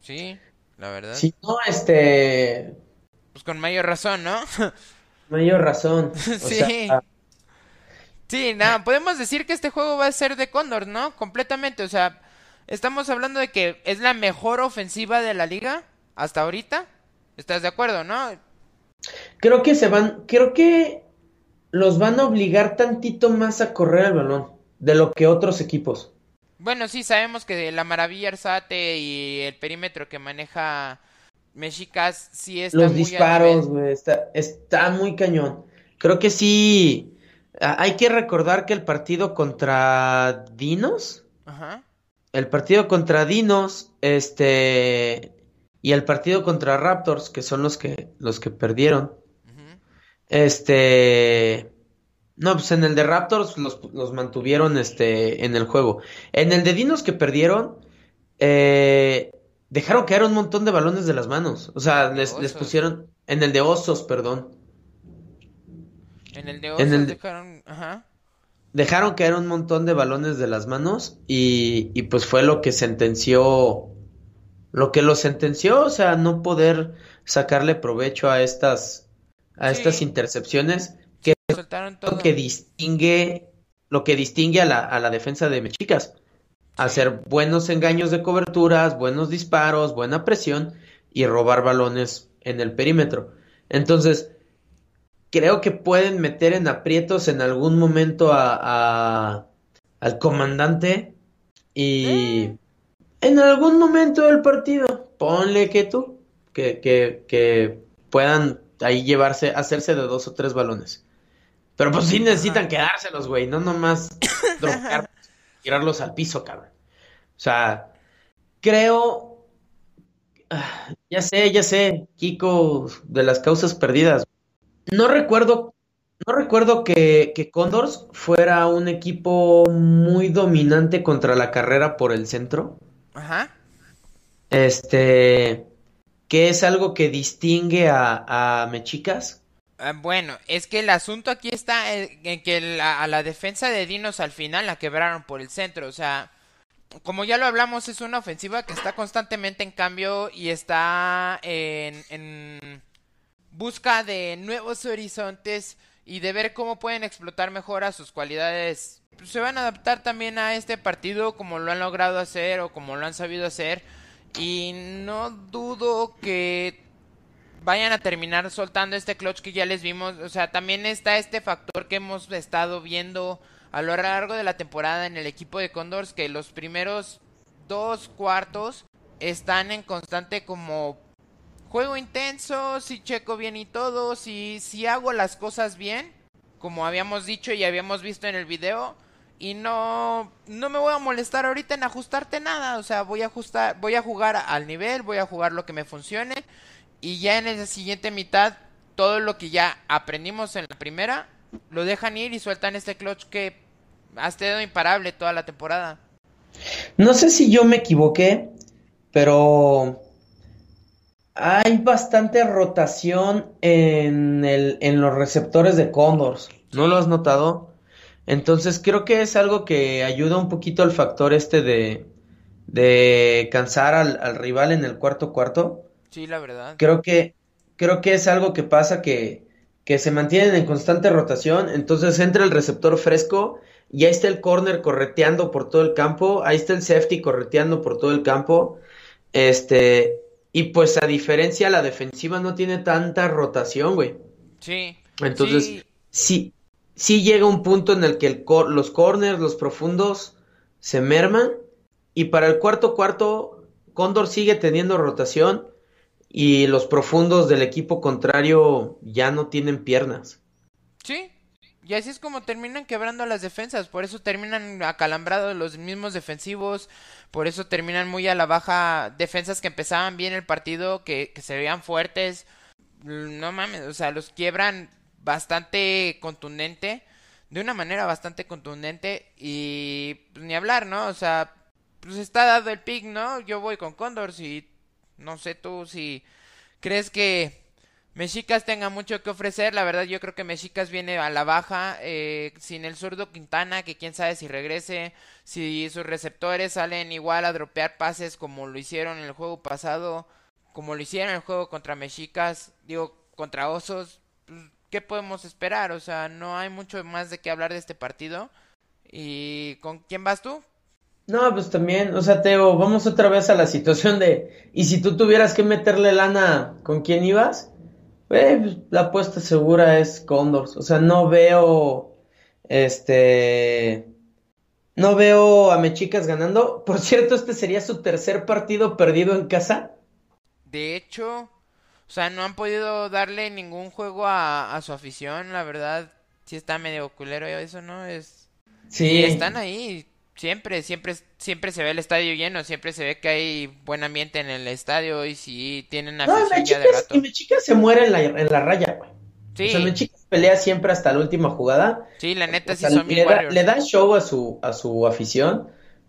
S2: Sí, la verdad.
S1: Si no, este,
S2: Pues con mayor razón, ¿no?
S1: mayor razón. O
S2: Sí.
S1: sea,
S2: Sí, nada, podemos decir que este juego va a ser de Condor, ¿no? Completamente, o sea, estamos hablando de que es la mejor ofensiva de la liga hasta ahorita. ¿Estás de acuerdo, no?
S1: creo que se van, creo que los van a obligar tantito más a correr el balón de lo que otros equipos.
S2: Bueno, sí, sabemos que la maravilla Arzate y el perímetro que maneja Mexicas sí está
S1: Los
S2: muy
S1: disparos, güey, está, está muy cañón. Creo que sí. Hay que recordar que el partido contra Dinos,
S2: Ajá.
S1: el partido contra Dinos, este, y el partido contra Raptors, que son los que, los que perdieron,
S2: ujú.
S1: este, no, pues en el de Raptors los, los mantuvieron, este, en el juego. En el de Dinos que perdieron, eh, dejaron caer un montón de balones de las manos. O sea, les, les pusieron, en el de Osos, perdón.
S2: En el de Osos
S1: el
S2: dejaron, ajá.
S1: Dejaron caer un montón de balones de las manos y, y pues fue lo que sentenció, lo que lo sentenció, o sea, no poder sacarle provecho a estas, a estas intercepciones, que lo que distingue, lo que distingue a la, a la defensa de Mexicas. Hacer buenos engaños de coberturas, buenos disparos, buena presión y robar balones en el perímetro. Entonces, creo que pueden meter en aprietos en algún momento a, a- al comandante y en algún momento del partido, ponle que tú, que, que, que puedan ahí llevarse, hacerse de dos o tres balones. Pero pues sí necesitan quedárselos, güey, no nomás tirarlos al piso, cabrón. O sea, creo, ah, ya sé, ya sé, Kiko, de las causas perdidas. No recuerdo, no recuerdo que, que Condors fuera un equipo muy dominante contra la carrera por el centro.
S2: Ajá.
S1: Este, que es algo que distingue a, a Mechicas.
S2: Ah, Bueno, es que el asunto aquí está en en que la- a la defensa de Dinos al final la quebraron por el centro. O sea, como ya lo hablamos, es una ofensiva que está constantemente en cambio y está en, en busca de nuevos horizontes y de ver cómo pueden explotar mejor a sus cualidades. Se van a adaptar también a este partido como lo han logrado hacer o como lo han sabido hacer. Y no dudo que vayan a terminar soltando este clutch que ya les vimos. O sea, también está este factor que hemos estado viendo a lo largo de la temporada en el equipo de Condors, que los primeros dos cuartos están en constante como juego intenso, si checo bien y todo, si, si hago las cosas bien, como habíamos dicho y habíamos visto en el video. Y no, no me voy a molestar ahorita en ajustarte nada. O sea, voy a ajustar, voy a jugar al nivel, voy a jugar lo que me funcione. Y ya en la siguiente mitad, todo lo que ya aprendimos en la primera, lo dejan ir y sueltan este clutch que ha estado imparable toda la temporada.
S1: No sé si yo me equivoqué, pero hay bastante rotación en el, en los receptores de Condors. ¿No lo has notado? Entonces creo que es algo que ayuda un poquito al factor este de, de cansar al, al rival en el cuarto cuarto.
S2: Sí, la verdad.
S1: Creo que, creo que es algo que pasa que, que se mantienen en constante rotación. Entonces entra el receptor fresco y ahí está el corner correteando por todo el campo. Ahí está el safety correteando por todo el campo. Este, y pues a diferencia, la defensiva no tiene tanta rotación, güey.
S2: Sí.
S1: Entonces,
S2: sí,
S1: sí, sí llega un punto en el que el cor- los corners, los profundos, se merman. Y para el cuarto cuarto, Cóndor sigue teniendo rotación. Y los profundos del equipo contrario ya no tienen piernas.
S2: Sí. Y así es como terminan quebrando las defensas. Por eso terminan acalambrados los mismos defensivos. Por eso terminan muy a la baja defensas que empezaban bien el partido, que, que se veían fuertes. No mames, o sea, los quiebran bastante contundente, de una manera bastante contundente y pues, ni hablar, ¿no? O sea, pues está dado el pick, ¿no? Yo voy con Condors y no sé tú si crees que Mexicas tenga mucho que ofrecer. La verdad, yo creo que Mexicas viene a la baja. Eh, sin el zurdo Quintana, que quién sabe si regrese. Si sus receptores salen igual a dropear pases como lo hicieron en el juego pasado. Como lo hicieron en el juego contra Mexicas. Digo, contra Osos. Pues, ¿Qué podemos esperar? O sea, no hay mucho más de qué hablar de este partido. ¿Y con quién vas tú?
S1: No, pues también, o sea, Teo, vamos otra vez a la situación de, y si tú tuvieras que meterle lana, ¿con quién ibas? pues, la apuesta segura es Condors, o sea, no veo, este, no veo a Mechicas ganando. Por cierto, este sería su tercer partido perdido en casa.
S2: De hecho, o sea, no han podido darle ningún juego a, a su afición, la verdad, sí está medio culero eso, ¿no? Es...
S1: Sí.
S2: están ahí, Siempre, siempre, siempre se ve el estadio lleno, siempre se ve que hay buen ambiente en el estadio y si tienen afición
S1: no,
S2: ya de rato.
S1: Y Mechica se muere en la, en la raya, güey. Sí. O sea, Mechica pelea siempre hasta la última jugada.
S2: Sí, la neta
S1: o
S2: sí son
S1: le, da, le da show a su, a su afición,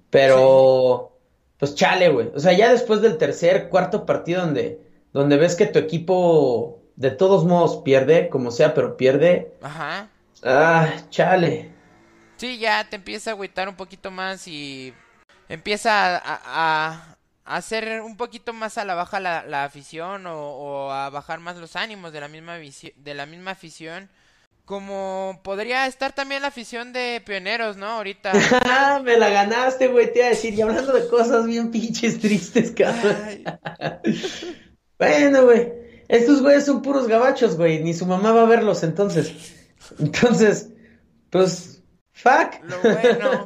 S1: pero sí. pues chale, güey. O sea, ya después del tercer, cuarto partido donde, donde ves que tu equipo de todos modos pierde, como sea, pero pierde.
S2: Ajá.
S1: Ah, chale.
S2: Sí, ya te empieza a agüitar un poquito más y empieza a, a, a hacer un poquito más a la baja la, la afición o, o, a bajar más los ánimos de la misma de la misma afición. Como podría estar también la afición de pioneros, ¿no? Ahorita.
S1: Me la ganaste, güey, te iba a decir. Y hablando de cosas bien pinches tristes, cabrón. bueno, güey. Estos güeyes son puros gabachos, güey. Ni su mamá va a verlos entonces. Entonces, pues Fuck.
S2: Lo bueno.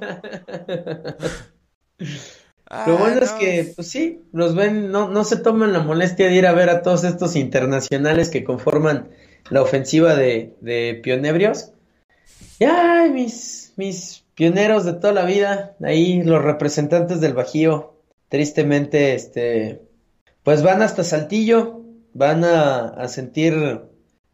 S1: ah, Lo bueno no. es que, pues sí, los ven, no, no se toman la molestia de ir a ver a todos estos internacionales que conforman la ofensiva de, de pionebrios. Y ay, mis, mis pioneros de toda la vida, ahí los representantes del Bajío, tristemente, este, pues van hasta Saltillo, van a, a sentir,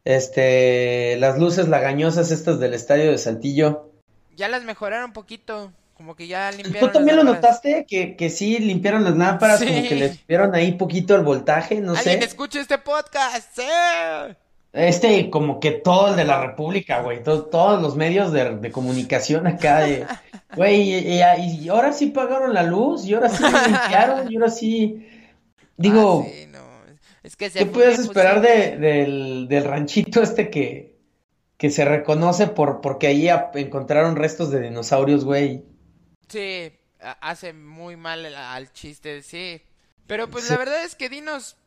S1: este, las luces lagañosas estas del estadio de Saltillo
S2: ya las mejoraron un poquito. Como que ya limpiaron.
S1: ¿Tú también lo notaste? Que, que sí limpiaron las lámparas, sí. como que le subieron ahí poquito el voltaje, no
S2: ¿Alguien
S1: sé.
S2: escucha este podcast? ¡Sí!
S1: Este, como que todo el de la República, güey. Todo, todos los medios de, de comunicación acá, de, güey. Y, y, y, ahora sí pagaron la luz, y ahora sí limpiaron, y ahora sí. Digo,
S2: ah, sí, no. es que
S1: ¿qué puedes esperar de, del, del ranchito este que, que se reconoce por porque ahí encontraron restos de dinosaurios, güey.
S2: Sí, hace muy mal al chiste, sí. Pero pues sí. la verdad es que Dinos,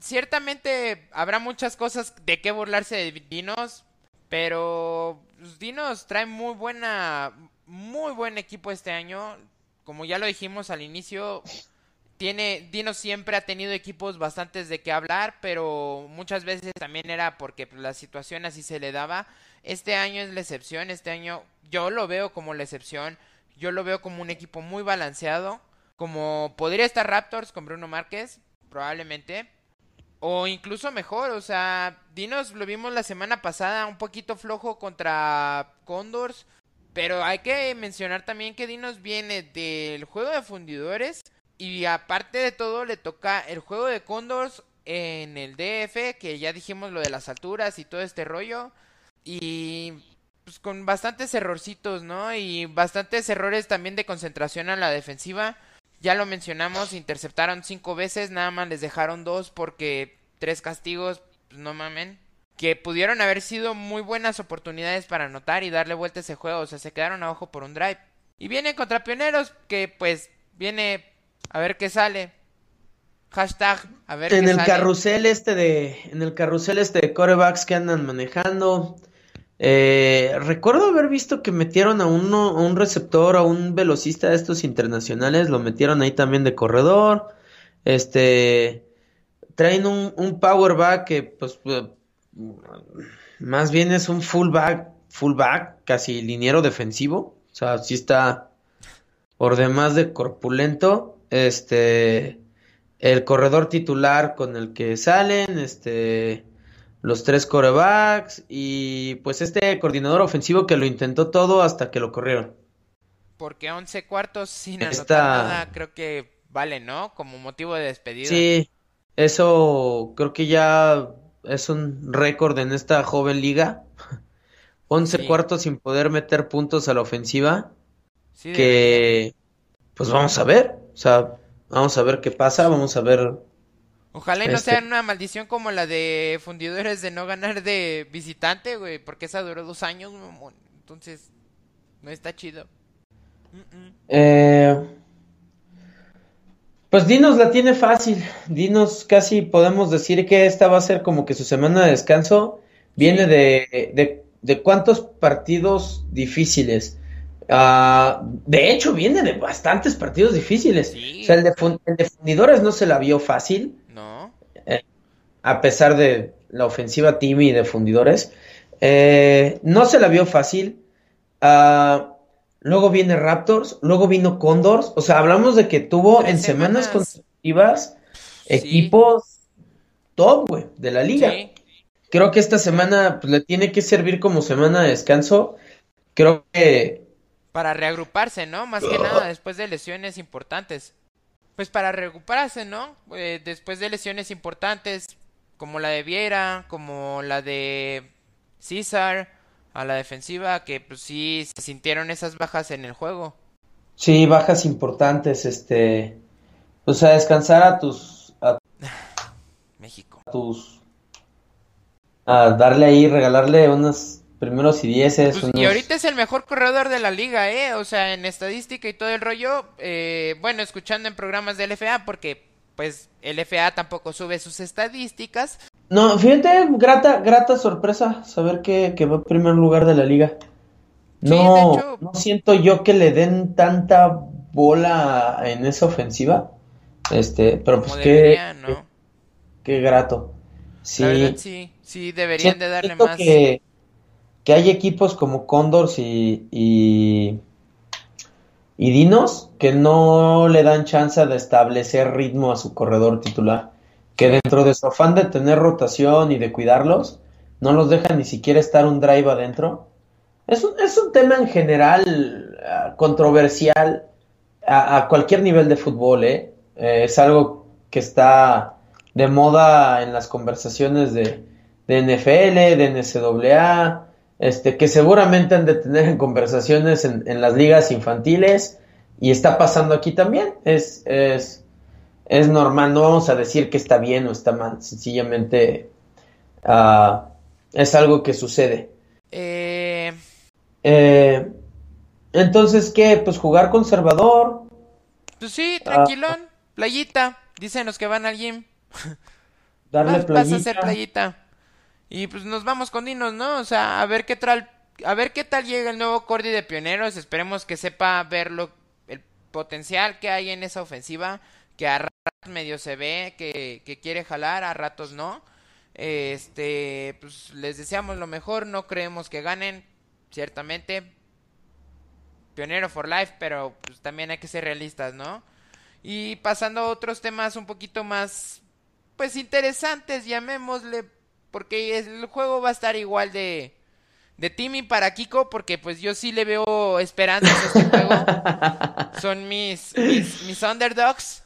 S2: ciertamente habrá muchas cosas de qué burlarse de Dinos, pero pues, Dinos trae muy buena, muy buen equipo este año. Como ya lo dijimos al inicio, tiene, Dino siempre ha tenido equipos bastantes de qué hablar, pero muchas veces también era porque pues, la situación así se le daba. Este año es la excepción, este año yo lo veo como la excepción, yo lo veo como un equipo muy balanceado, como podría estar Raptors con Bruno Márquez, probablemente, o incluso mejor, o sea, Dinos lo vimos la semana pasada un poquito flojo contra Condors, pero hay que mencionar también que Dinos viene del juego de fundidores y aparte de todo, le toca el juego de Condors en el DF, que ya dijimos lo de las alturas y todo este rollo. Y pues con bastantes errorcitos, ¿no? Y bastantes errores también de concentración a la defensiva. Ya lo mencionamos, interceptaron cinco veces, nada más les dejaron dos porque tres castigos, pues no mamen. Que pudieron haber sido muy buenas oportunidades para anotar y darle vuelta a ese juego. O sea, se quedaron abajo por un drive. Y viene contra Pioneros, que pues viene a ver qué sale. Hashtag, a ver
S1: en
S2: qué
S1: el
S2: sale.
S1: carrusel este de, en el carrusel este de corebacks que andan manejando. Eh, recuerdo haber visto que metieron a uno, a un receptor, a un velocista de estos internacionales, lo metieron ahí también de corredor. Este, traen un, un power back que, pues, más bien es un fullback, fullback, casi liniero defensivo. O sea, sí está por demás de corpulento este el corredor titular con el que salen, este los tres corebacks y pues este coordinador ofensivo que lo intentó todo hasta que lo corrieron.
S2: Porque 11 cuartos sin anotar nada creo que vale, ¿no? Como motivo de despedida.
S1: Sí, eso creo que ya es un récord en esta joven liga. 11 cuartos sin poder meter puntos a la ofensiva. Sí, que pues vamos a ver, o sea, vamos a ver qué pasa, vamos a ver
S2: Ojalá y no sea este una maldición como la de fundidores de no ganar de visitante, güey, porque esa duró dos años, entonces no está chido.
S1: Eh, pues Dinos la tiene fácil, Dinos casi podemos decir que esta va a ser como que su semana de descanso. Viene de, de, cuántos partidos difíciles. Ah, de hecho, viene de bastantes partidos difíciles. O sea, el de, el de fundidores no se la vio fácil a pesar de la ofensiva Timmy de fundidores. Eh, no se la vio fácil. Ah, luego viene Raptors, luego vino Condors. O sea, hablamos de que tuvo en semanas, consecutivas equipos top, güey, de la liga. Creo que esta semana pues, le tiene que servir como semana de descanso. Creo que...
S2: Para reagruparse, ¿no? Más que nada después de lesiones importantes. Pues para recuperarse, ¿no? Eh, después de lesiones importantes, como la de Viera, como la de César, a la defensiva, que pues sí se sintieron esas bajas en el juego.
S1: Sí, bajas importantes, este, o sea, descansar a tus, a,
S2: México,
S1: a tus, a darle ahí, regalarle unos primeros y dieces.
S2: Pues, y ahorita es el mejor corredor de la liga, eh, o sea, en estadística y todo el rollo, eh, bueno, escuchando en programas de LFA, porque pues el FA tampoco sube sus estadísticas.
S1: No, fíjate, grata, grata sorpresa saber que, va en primer lugar de la liga. No, no siento yo que le den tanta bola en esa ofensiva. Este, pero pues qué, qué, grato.
S2: Sí, sí, sí, deberían de darle más.
S1: Que, que hay equipos como Condors y y Dinos que no le dan chance de establecer ritmo a su corredor titular. Que dentro de su afán de tener rotación y de cuidarlos, no los deja ni siquiera estar un drive adentro. Es un, es un tema en general ah, controversial a, cualquier nivel de fútbol. ¿eh? ¿eh? es algo que está de moda en las conversaciones de, de NFL, de NCAA, este, que seguramente han de tener en conversaciones en, las ligas infantiles y está pasando aquí también. Es, es, es, normal, no vamos a decir que está bien o está mal, sencillamente uh, es algo que sucede.
S2: Eh...
S1: Eh, entonces, ¿qué? Pues jugar conservador.
S2: Pues sí, tranquilón, playita. Dicen los que van al gym.
S1: Darle playita. Vas a
S2: hacer playita. Y pues nos vamos con Dinos, ¿no? O sea, a ver qué tal, a ver qué tal llega el nuevo Cordy de Pioneros. Esperemos que sepa ver lo, el potencial que hay en esa ofensiva, que a ratos medio se ve, que, que quiere jalar, a ratos no. Este, pues les deseamos lo mejor, no creemos que ganen, ciertamente. Pionero for life, pero pues también hay que ser realistas, ¿no? Y pasando a otros temas un poquito más, pues interesantes, llamémosle porque el juego va a estar igual de, de Timmy para Kiko, porque pues yo sí le veo esperanzas a este juego. Son mis, mis, underdogs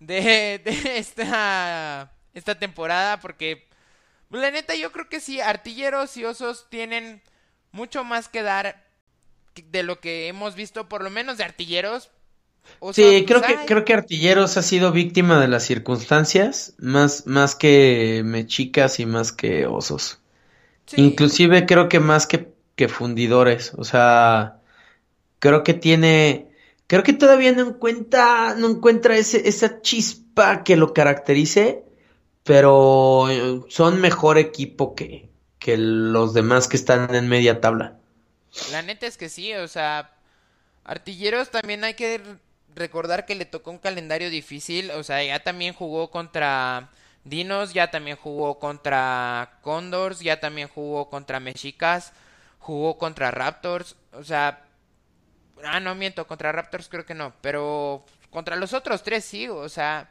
S2: de, de esta, esta temporada, porque pues, la neta yo creo que sí, artilleros y osos tienen mucho más que dar de lo que hemos visto, por lo menos de artilleros,
S1: sí, creo que, creo que Artilleros ha sido víctima de las circunstancias, más, más que mechicas y más que osos. Inclusive creo que más que, que fundidores. O sea, creo que tiene. Creo que todavía no encuentra, no encuentra ese, esa chispa que lo caracterice, pero son mejor equipo que, que los demás que están en media tabla.
S2: La neta es que sí, o sea, Artilleros también hay que recordar que le tocó un calendario difícil, o sea, ya también jugó contra Dinos, ya también jugó contra Condors, ya también jugó contra Mexicas, jugó contra Raptors, o sea, ah, no miento, contra Raptors creo que no, pero contra los otros tres sí, o sea,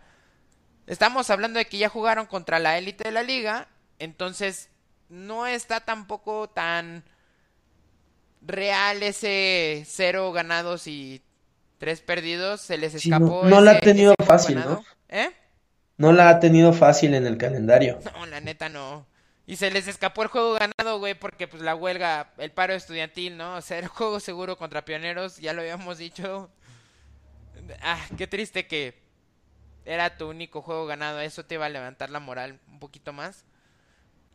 S2: estamos hablando de que ya jugaron contra la élite de la liga, entonces no está tampoco tan real ese cero ganados y tres perdidos. Se les escapó.
S1: no, la ha tenido fácil, ¿no? ¿Eh? No la ha tenido fácil en el calendario.
S2: No, la neta no. Y se les escapó el juego ganado, güey, porque pues la huelga, el paro estudiantil, ¿no? O sea, el juego seguro contra pioneros, ya lo habíamos dicho. Ah, qué triste que era tu único juego ganado. Eso te iba a levantar la moral un poquito más.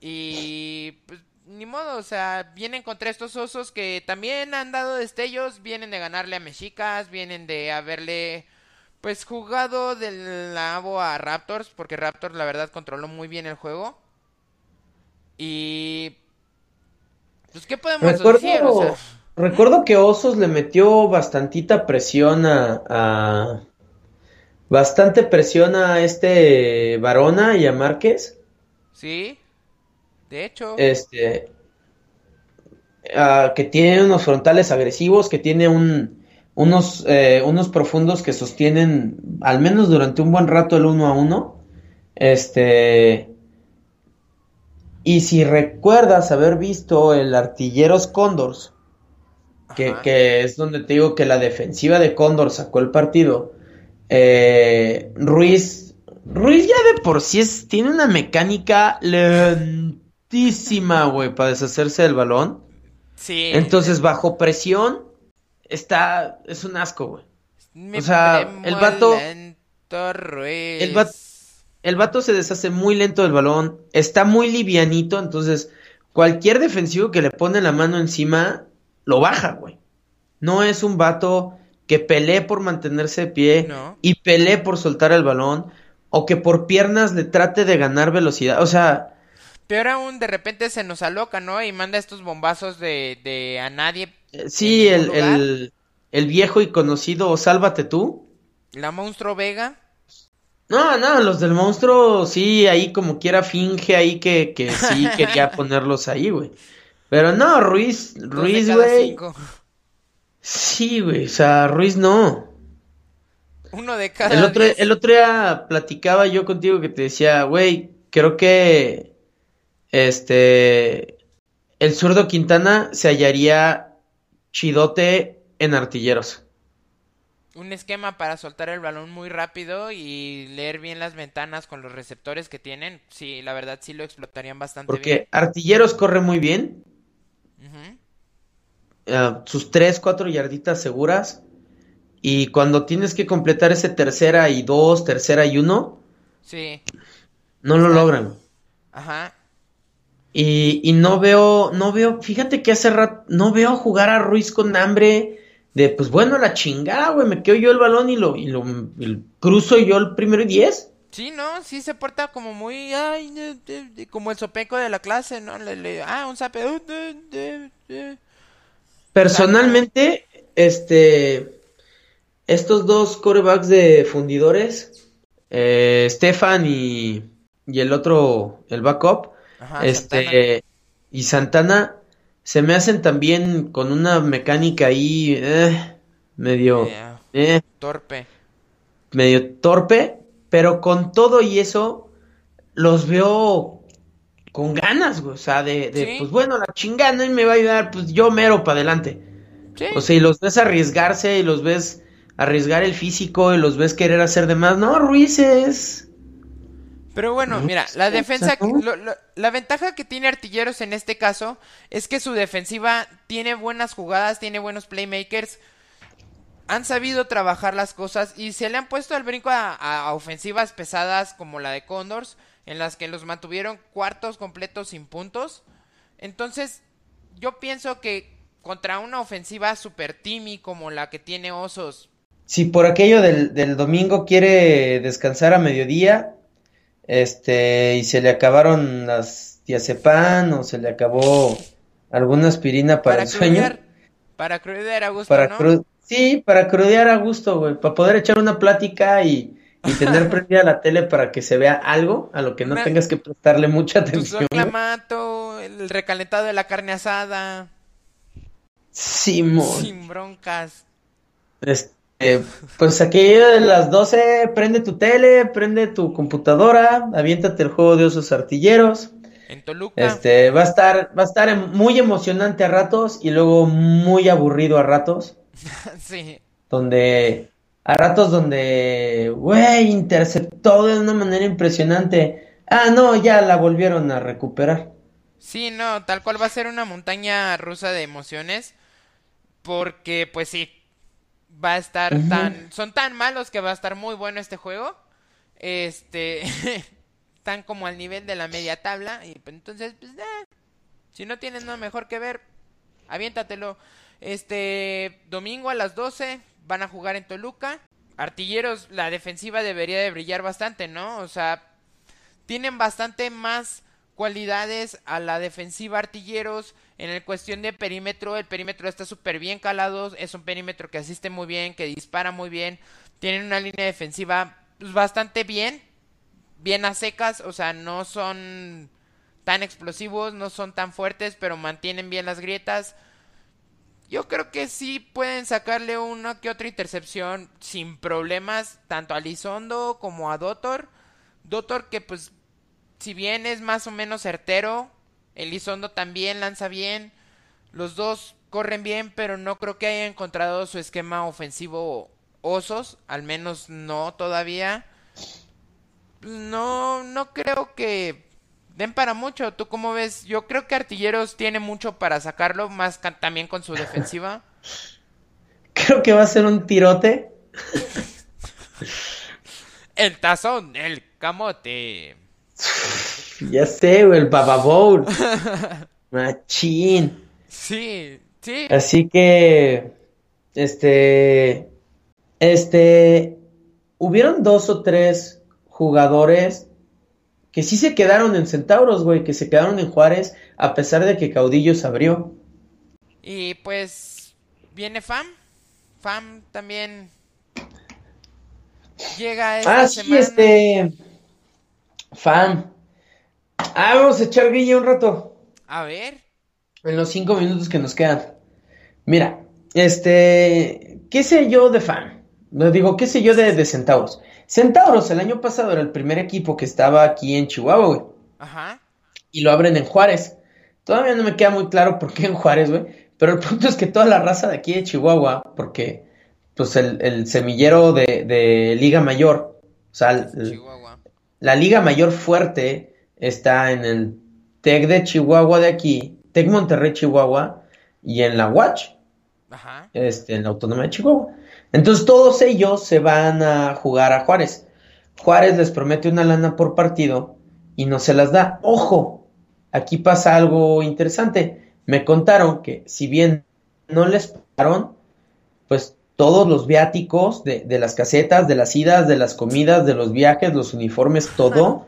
S2: Y pues ni modo, o sea, vienen contra estos osos que también han dado destellos, vienen de ganarle a Mexicas, vienen de haberle pues jugado del labo a Raptors, porque Raptors la verdad controló muy bien el juego. Y pues qué podemos decir,
S1: Recuerdo que Osos le metió bastantita presión a, bastante presión a este Varona y a Márquez.
S2: Sí. De hecho.
S1: Este. que tiene unos frontales agresivos, que tiene un, unos, eh, unos profundos que sostienen, al menos durante un buen rato, el uno a uno. Este. Y si recuerdas haber visto el Artilleros Cóndors, que, que, es donde te digo que la defensiva de Cóndor sacó el partido, eh, Ruiz, Ruiz ya de por sí es, tiene una mecánica güey, para deshacerse del balón. Sí. Entonces, bajo presión, está, es un asco, güey. o sea, el vato, el vato, el vato se deshace muy lento del balón, está muy livianito, entonces cualquier defensivo que le pone la mano encima, lo baja, güey. No es un vato que pelee por mantenerse de pie y pelee por soltar el balón, o que por piernas le trate de ganar velocidad, o sea,
S2: Peor aún, de repente se nos aloca, ¿no? Y manda estos bombazos de, de a nadie.
S1: Eh, sí, el, el, el, viejo y conocido Sálvate tú.
S2: La monstruo Vega.
S1: No, no, los del monstruo sí, ahí como quiera finge ahí que, que sí quería ponerlos ahí, güey. Pero no, Ruiz, Ruiz, güey. Sí, güey, o sea, Ruiz no.
S2: Uno de cada
S1: el otro, el otro día platicaba yo contigo que te decía, güey, creo que este, el zurdo Quintana se hallaría chidote en artilleros.
S2: Un esquema para soltar el balón muy rápido y leer bien las ventanas con los receptores que tienen. Sí, la verdad sí lo explotarían bastante
S1: Porque artilleros corre muy bien. Ah, sus tres, cuatro yarditas seguras. Y cuando tienes que completar ese tercera y dos, tercera y uno.
S2: Sí.
S1: No lo logran.
S2: Ajá.
S1: Y, y, no veo, no veo, fíjate que hace rato, no veo jugar a Ruiz con hambre de, pues bueno, la chingada, güey, me quedo yo el balón y lo, y lo cruzo yo el primero y diez.
S2: Sí, no, sí se porta como muy, ay, como el sopeco de la clase, ¿no? Le, ah, un sape. Uh,
S1: Personalmente, este, estos dos corebacks de fundidores, eh, Stefan y, y el otro, el backup, este y Santana se me hacen también con una mecánica ahí eh, medio eh,
S2: torpe.
S1: Medio torpe, pero con todo y eso los veo con ganas, o sea, de, pues bueno, la chingada y me va a ayudar, pues yo mero para adelante. O sea, y los ves arriesgarse y los ves arriesgar el físico y los ves querer hacer de más. No, Ruiz es
S2: pero bueno, mira, la defensa, la ventaja que tiene Artilleros en este caso es que su defensiva tiene buenas jugadas, tiene buenos playmakers, han sabido trabajar las cosas y se le han puesto al brinco a, ofensivas pesadas como la de Condors, en las que los mantuvieron cuartos completos sin puntos. Entonces, yo pienso que contra una ofensiva super timmy como la que tiene Osos.
S1: Si por aquello del, del domingo quiere descansar a mediodía, este, y se le acabaron las diazepam o se le acabó alguna aspirina para, el sueño.
S2: Para crudear a gusto,
S1: para Sí, para crudear a gusto, güey, para poder echar una plática y, y tener prendida la tele para que se vea algo a lo que no tengas que prestarle mucha atención.
S2: Tu el recalentado de la carne asada.
S1: Simón.
S2: Sin broncas.
S1: Este, eh, pues aquí de las 12, prende tu tele, prende tu computadora, aviéntate el juego de osos artilleros.
S2: En Toluca.
S1: Este, va a estar, va a estar muy emocionante a ratos y luego muy aburrido a ratos.
S2: Sí.
S1: Donde, a ratos donde, güey, interceptó de una manera impresionante. Ah, no, ya la volvieron a recuperar.
S2: Sí, no, tal cual va a ser una montaña rusa de emociones. Porque, pues sí, va a estar tan. Son tan malos que va a estar muy bueno este juego. Este. Están como al nivel de la media tabla. Y pues, entonces, pues, eh, si no tienes nada mejor que ver, aviéntatelo. Este. Domingo a las 12 van a jugar en Toluca. Artilleros, la defensiva debería de brillar bastante, ¿no? O sea, tienen bastante más cualidades a la defensiva artilleros en el cuestión de perímetro el perímetro está súper bien calado es un perímetro que asiste muy bien que dispara muy bien tienen una línea defensiva pues, bastante bien bien a secas o sea no son tan explosivos no son tan fuertes pero mantienen bien las grietas. Yo creo que sí pueden sacarle una que otra intercepción sin problemas tanto a Lizondo como a Dotor. Dotor que pues si bien es más o menos certero, Elizondo también lanza bien. Los dos corren bien, pero no creo que haya encontrado su esquema ofensivo osos, al menos no todavía. No, no creo que den para mucho. ¿Tú cómo ves? Yo creo que Artilleros tiene mucho para sacarlo, más también con su defensiva.
S1: Creo que va a ser un tirote.
S2: El tazón, el camote.
S1: Ya sé, güey, el Baba Bowl. Machín.
S2: Sí, sí.
S1: Así que, este, este, hubieron dos o tres jugadores que sí se quedaron en Centauros, güey, que se quedaron en Juárez a pesar de que Caudillos abrió.
S2: Y pues viene Fam. Fam también llega esta
S1: Ah, sí,
S2: semana.
S1: este, fan. Ah, vamos a echar guille un rato.
S2: A ver.
S1: En los cinco minutos que nos quedan. Mira, este, ¿qué sé yo de fan? No digo, ¿qué sé yo de, de Centauros? Centauros el año pasado era el primer equipo que estaba aquí en Chihuahua, güey.
S2: Ajá.
S1: Y lo abren en Juárez. Todavía no me queda muy claro por qué en Juárez, güey. Pero el punto es que toda la raza de aquí de Chihuahua, porque pues el, el semillero de, de Liga Mayor, o sea, el- la liga mayor fuerte está en el Tec de Chihuahua de aquí, Tec Monterrey Chihuahua y en la Watch,
S2: Ajá.
S1: este, en la Autónoma de Chihuahua. Entonces todos ellos se van a jugar a Juárez. Juárez les promete una lana por partido y no se las da. Ojo, aquí pasa algo interesante. Me contaron que si bien no les pagaron, pues todos los viáticos de, de las casetas, de las idas, de las comidas, de los viajes, los uniformes, todo,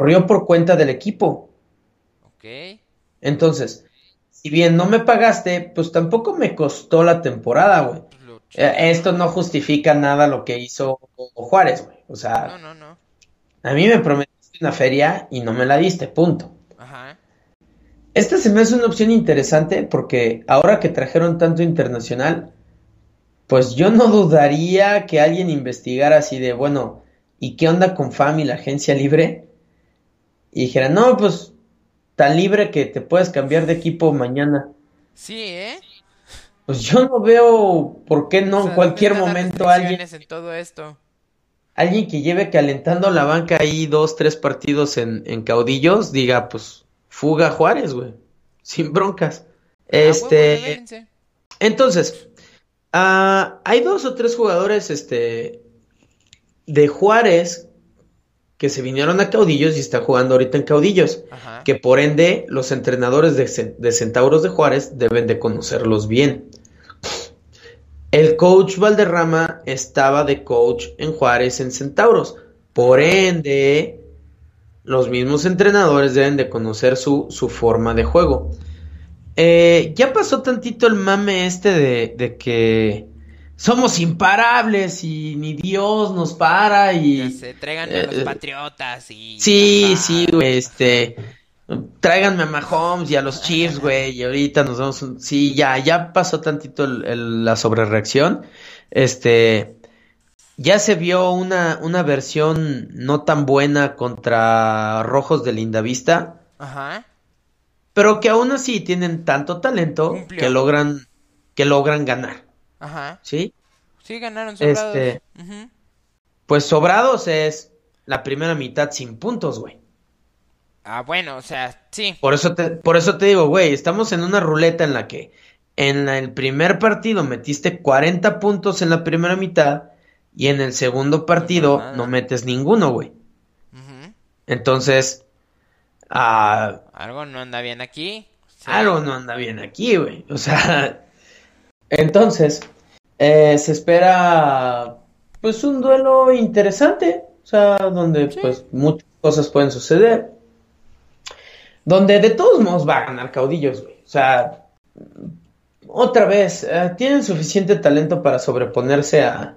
S1: corrió por cuenta del equipo.
S2: Ok.
S1: Entonces, si bien no me pagaste, pues tampoco me costó la temporada, güey. Eh, Esto no justifica nada lo que hizo Juárez, güey. O
S2: No,
S1: sea,
S2: no, no.
S1: a mí me prometiste una feria y no me la diste, punto.
S2: Ajá.
S1: Esta se me hace una opción interesante porque ahora que trajeron tanto internacional, pues yo no dudaría que alguien investigara así de, bueno, ¿y qué onda con FAM y la agencia libre? Y dijera, no, pues tan libre que te puedes cambiar de equipo mañana.
S2: Sí, ¿eh?
S1: Pues yo no veo por qué no
S2: O
S1: en cualquier
S2: ¿dónde están las
S1: momento alguien,
S2: en todo esto?
S1: alguien que lleve calentando la banca ahí dos, tres partidos en, en caudillos, diga, pues fuga Juárez, güey, sin broncas.
S2: Ah,
S1: Este, entonces, ah, hay dos o tres jugadores, este, de Juárez que se vinieron a caudillos y están jugando ahorita en caudillos,
S2: Ajá.
S1: que por ende los entrenadores de, de Centauros de Juárez deben de conocerlos bien. El coach Valderrama estaba de coach en Juárez en Centauros. Por ende, los mismos entrenadores deben de conocer su, su forma de juego. Eh, ya pasó tantito el mame este de, de que somos imparables y ni Dios nos para y...
S2: sé, tráiganme a los
S1: eh,
S2: patriotas y...
S1: Sí, sí, güey, este... Tráiganme a Mahomes y a los Chiefs, güey, y ahorita nos vamos... un- Sí, ya, ya pasó tantito el- el- la sobrereacción. Este... Ya se vio una, una versión no tan buena contra Rojos de Lindavista.
S2: Ajá.
S1: pero que aún así tienen tanto talento
S2: Cumplió.
S1: que logran, que logran ganar,
S2: Ajá.
S1: ¿sí?
S2: Sí, ganaron sobrados.
S1: Este-. Pues sobrados es la primera mitad sin puntos, güey.
S2: Ah, bueno, o sea, sí.
S1: Por eso te, por eso te digo, güey, estamos en una ruleta en la que en la- el primer partido metiste 40 puntos en la primera mitad y en el segundo partido no metes ninguno, güey.
S2: Ujú.
S1: Entonces, ah,
S2: Algo no anda bien aquí.
S1: Algo no anda bien aquí, güey. O sea, entonces, eh, se espera, pues, un duelo interesante. O sea, donde,
S2: Sí.
S1: pues, muchas cosas pueden suceder. Donde de todos modos va a ganar caudillos, güey. O sea, otra vez, eh, tienen suficiente talento para sobreponerse a,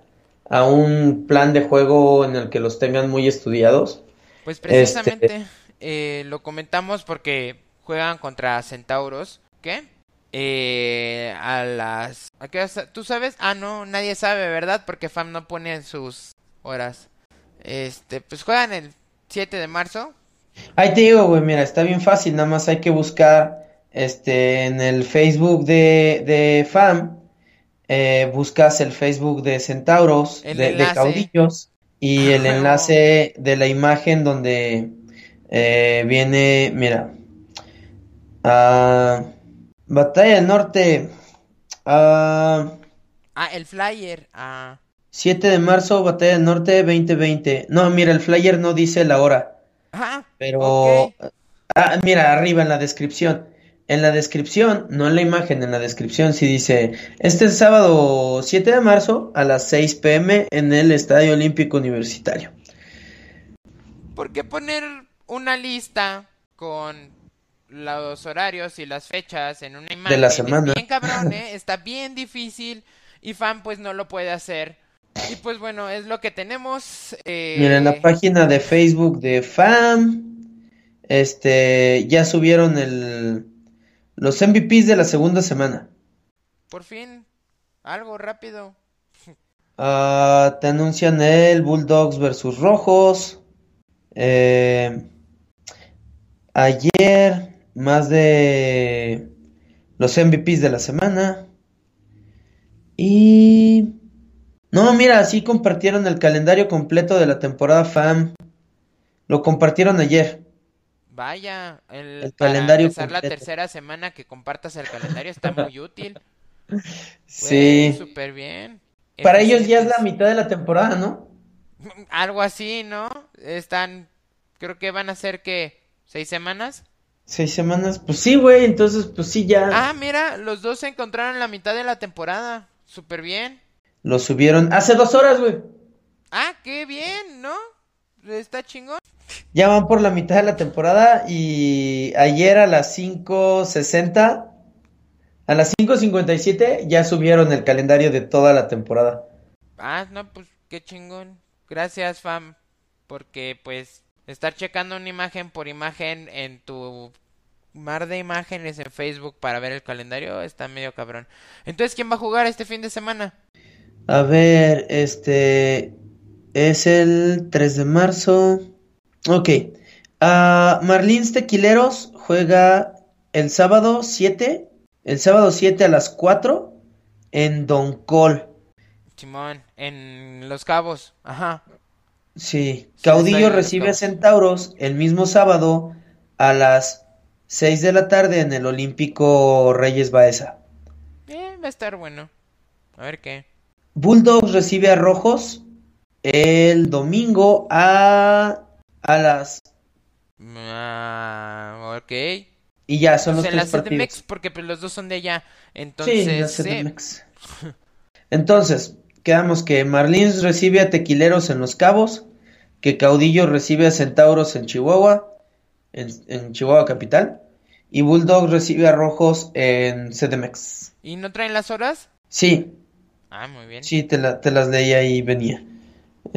S1: a un plan de juego en el que los tengan muy estudiados.
S2: Pues
S1: Este-
S2: precisamente eh, lo comentamos porque juegan contra Centauros. ¿Qué? Eh, a las... ¿a qué horas? ¿Tú sabes? Ah, no, nadie sabe, ¿verdad? Porque FAM no pone sus horas. Este, pues juegan el 7 de marzo.
S1: Ahí te digo, güey, mira, está bien fácil, nada más hay que buscar este en el Facebook de, de FAM, eh, buscas el Facebook de Centauros,
S2: El
S1: de. Caudillos, y el enlace de la imagen donde eh, viene, mira, ah, Batalla del Norte, ah,
S2: Ah, el flyer. Ah,
S1: 7 de marzo, Batalla del Norte 2020. No, mira, el flyer no dice la hora.
S2: ajá.
S1: Pero, ah, mira, arriba en la descripción. En la descripción, no en la imagen, en la descripción sí dice, este es sábado 7 de marzo a las 6 pm en el Estadio Olímpico Universitario.
S2: ¿Por qué poner una lista con los horarios y las fechas en una imagen?
S1: la
S2: Es
S1: semana.
S2: bien cabrón, ¿eh? Está bien difícil y fan pues no lo puede hacer. Y pues bueno, es lo que tenemos. eh,
S1: Mira, en la página de Facebook de FAM, este, ya subieron el, los MVPs de la segunda semana.
S2: Por fin, algo rápido.
S1: Ah, te anuncian el Bulldogs versus Rojos. Eh, ayer, más de los MVPs de la semana. Y... No, mira, así compartieron el calendario completo de la temporada FAM. Lo compartieron ayer.
S2: Vaya, el,
S1: El
S2: para
S1: calendario
S2: empezar la
S1: completo.
S2: tercera semana que compartas el calendario está muy útil.
S1: Sí.
S2: Súper bien.
S1: Para ellos ya es la
S2: Eficientes.
S1: mitad de la temporada, ¿no?
S2: Algo así, ¿no? Están, creo que van a ser que seis semanas.
S1: Seis semanas. Pues sí, güey, entonces pues sí, ya
S2: Ah, mira, los dos se encontraron en la mitad de la temporada. Súper bien.
S1: lo subieron hace dos horas, güey.
S2: Ah, qué bien, ¿no? Está chingón.
S1: Ya van por la mitad de la temporada y ayer a las 5.60, a las 5.57 ya subieron el calendario de toda la temporada.
S2: Ah, no, pues qué chingón. Gracias, fam. Porque pues estar checando una imagen por imagen en tu mar de imágenes en Facebook para ver el calendario está medio cabrón. Entonces, ¿quién va a jugar este fin de semana?
S1: A ver, este es el 3 de marzo. Ok. Ah, Marlins Tequileros juega el sábado 7, el sábado 7 a las 4 en Don Col.
S2: Simón, en Los Cabos. Ajá.
S1: Sí, Caudillo
S2: en
S1: recibe a. Centauros el mismo sábado a las 6 de la tarde en el Olímpico Reyes Baeza.
S2: Eh, va a estar bueno. A ver qué.
S1: Bulldogs recibe a Rojos el domingo a, a las...
S2: Ah, ok.
S1: Y ya, son
S2: Pues
S1: los
S2: en la
S1: tres partidos.
S2: CDMX, porque pues, los dos son de allá.
S1: Sí,
S2: Entonces,
S1: la
S2: sí.
S1: CDMX. Entonces, quedamos que Marlins recibe a Tequileros en Los Cabos, que Caudillo recibe a Centauros en Chihuahua, en, en Chihuahua capital, y Bulldogs recibe a Rojos en CDMX.
S2: ¿Y no traen las horas?
S1: Sí,
S2: Ah, muy bien.
S1: sí, te, la- te las leí ahí y venía.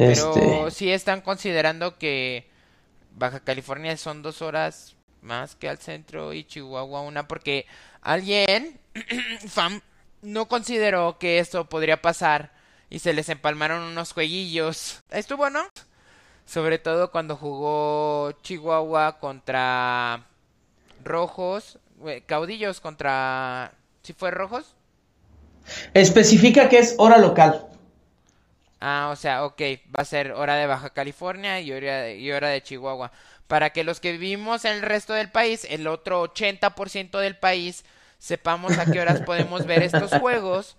S2: Pero
S1: Este,
S2: sí están considerando que Baja California son dos horas más que al centro y Chihuahua una, porque alguien, fam, no consideró que esto podría pasar y se les empalmaron unos jueguillos. Estuvo, ¿no? Sobre todo cuando jugó Chihuahua contra Rojos, caudillos contra... ¿Si fue rojos?
S1: Especifica que es hora local.
S2: Ah, o sea, ok, va a ser hora de Baja California y hora de, y hora de Chihuahua. Para que los que vivimos en el resto del país, el otro 80% del país, sepamos a qué horas podemos ver estos juegos,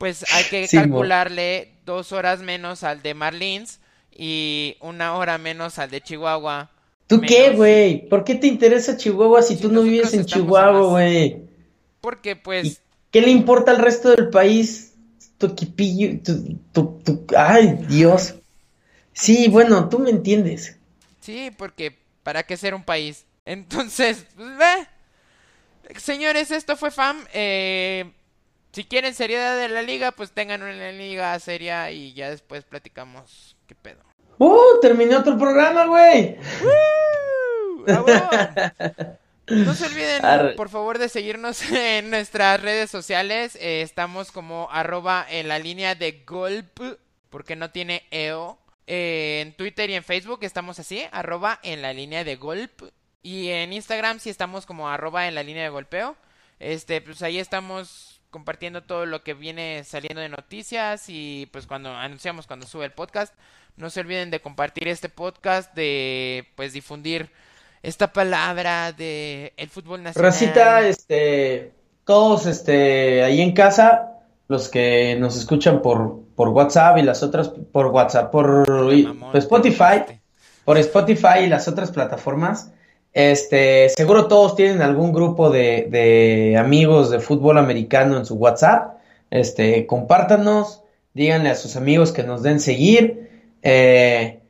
S2: pues hay que
S1: Sí, mo.
S2: calcularle dos horas menos al de Marlins y una hora menos al de Chihuahua.
S1: ¿Tú qué, güey? ¿Por qué te interesa Chihuahua si
S2: Si
S1: tú no vives en Chihuahua, güey?
S2: Porque pues...
S1: ¿Qué le importa al resto del país? Tu equipillo, tu, tu, tu- Ay, Dios. Sí, bueno, tú me entiendes.
S2: Sí, porque ¿para qué ser un país? Entonces, pues, ve. Señores, esto fue FAM. Eh, si quieren seriedad de la liga, pues tengan una liga seria y ya después platicamos qué pedo.
S1: ¡Uh! Terminé otro programa, güey.
S2: ¡Woo! ¡A huevo! No se olviden,
S1: Arre.
S2: por favor, de seguirnos en nuestras redes sociales. Eh, estamos como arroba en la línea de golp, porque no tiene EO. Eh, en Twitter y en Facebook estamos así, arroba en la línea de golp. Y en Instagram sí estamos como arroba en la línea de golpeo. Este, pues ahí estamos compartiendo todo lo que viene saliendo de noticias y pues cuando anunciamos cuando sube el podcast. No se olviden de compartir este podcast, de pues difundir esta palabra de el fútbol nacional.
S1: Racita, este, todos, este, ahí en casa, los que nos escuchan por, por WhatsApp y las otras por WhatsApp, por
S2: Mamón,
S1: por Spotify, por Spotify y las otras plataformas, este, seguro todos tienen algún grupo de, de amigos de fútbol americano en su WhatsApp. Este, compártanos, díganle a sus amigos que nos den seguir, eh,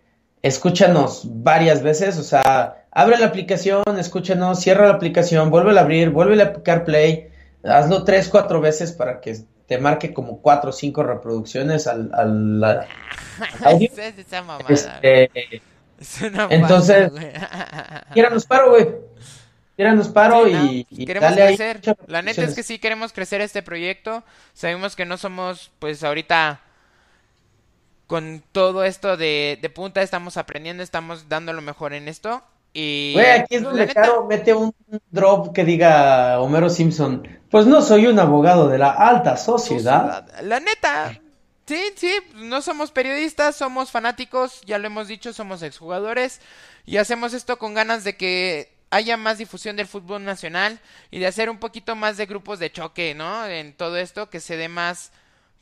S1: escúchanos varias veces, o sea, abre la aplicación, escúchanos, cierra la aplicación, vuelve a abrir, vuelve a picar play, hazlo tres, cuatro veces para que te marque como cuatro o cinco reproducciones al, al- al audio.
S2: Esa es esa mamada.
S1: Este,
S2: Es una
S1: entonces, tíranos paro, güey. Tíranos paro
S2: Sí, ¿no?
S1: y,
S2: queremos
S1: dale ahí
S2: crecer.
S1: muchas
S2: La neta es que sí queremos crecer este proyecto. Sabemos que no somos, pues ahorita, con todo esto de, de punta, estamos aprendiendo, estamos dando lo mejor en esto. Y
S1: Güey, aquí es donde Caro mete un drop que diga Homero Simpson. Pues no soy un abogado de la alta sociedad.
S2: sociedad. La neta, sí, sí, no somos periodistas, somos fanáticos, ya lo hemos dicho, somos exjugadores y hacemos esto con ganas de que haya más difusión del fútbol nacional y de hacer un poquito más de grupos de choque, ¿no? En todo esto, que se dé más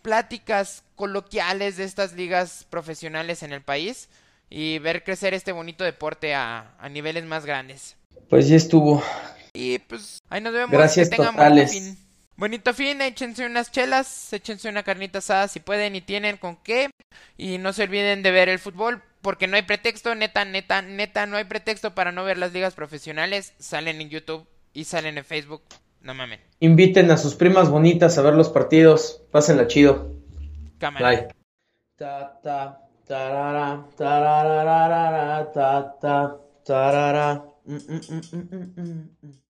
S2: pláticas coloquiales de estas ligas profesionales en el país y ver crecer este bonito deporte a, a niveles más grandes.
S1: Pues ya estuvo.
S2: Y pues ahí nos vemos.
S1: Gracias
S2: que tengan
S1: totales.
S2: fin. Bonito fin, échense unas chelas, échense una carnita asada si pueden y tienen con qué. Y no se olviden de ver el fútbol, porque no hay pretexto, neta, neta, neta, no hay pretexto para no ver las ligas profesionales. Salen en YouTube y salen en Facebook. No mamen.
S1: Inviten a sus primas bonitas a ver los partidos. Pásenla chido.
S2: Cámara.
S1: Bye. Ta, ta, tarara, tarararara, ta, ta, tarara. Mm, mm, mm.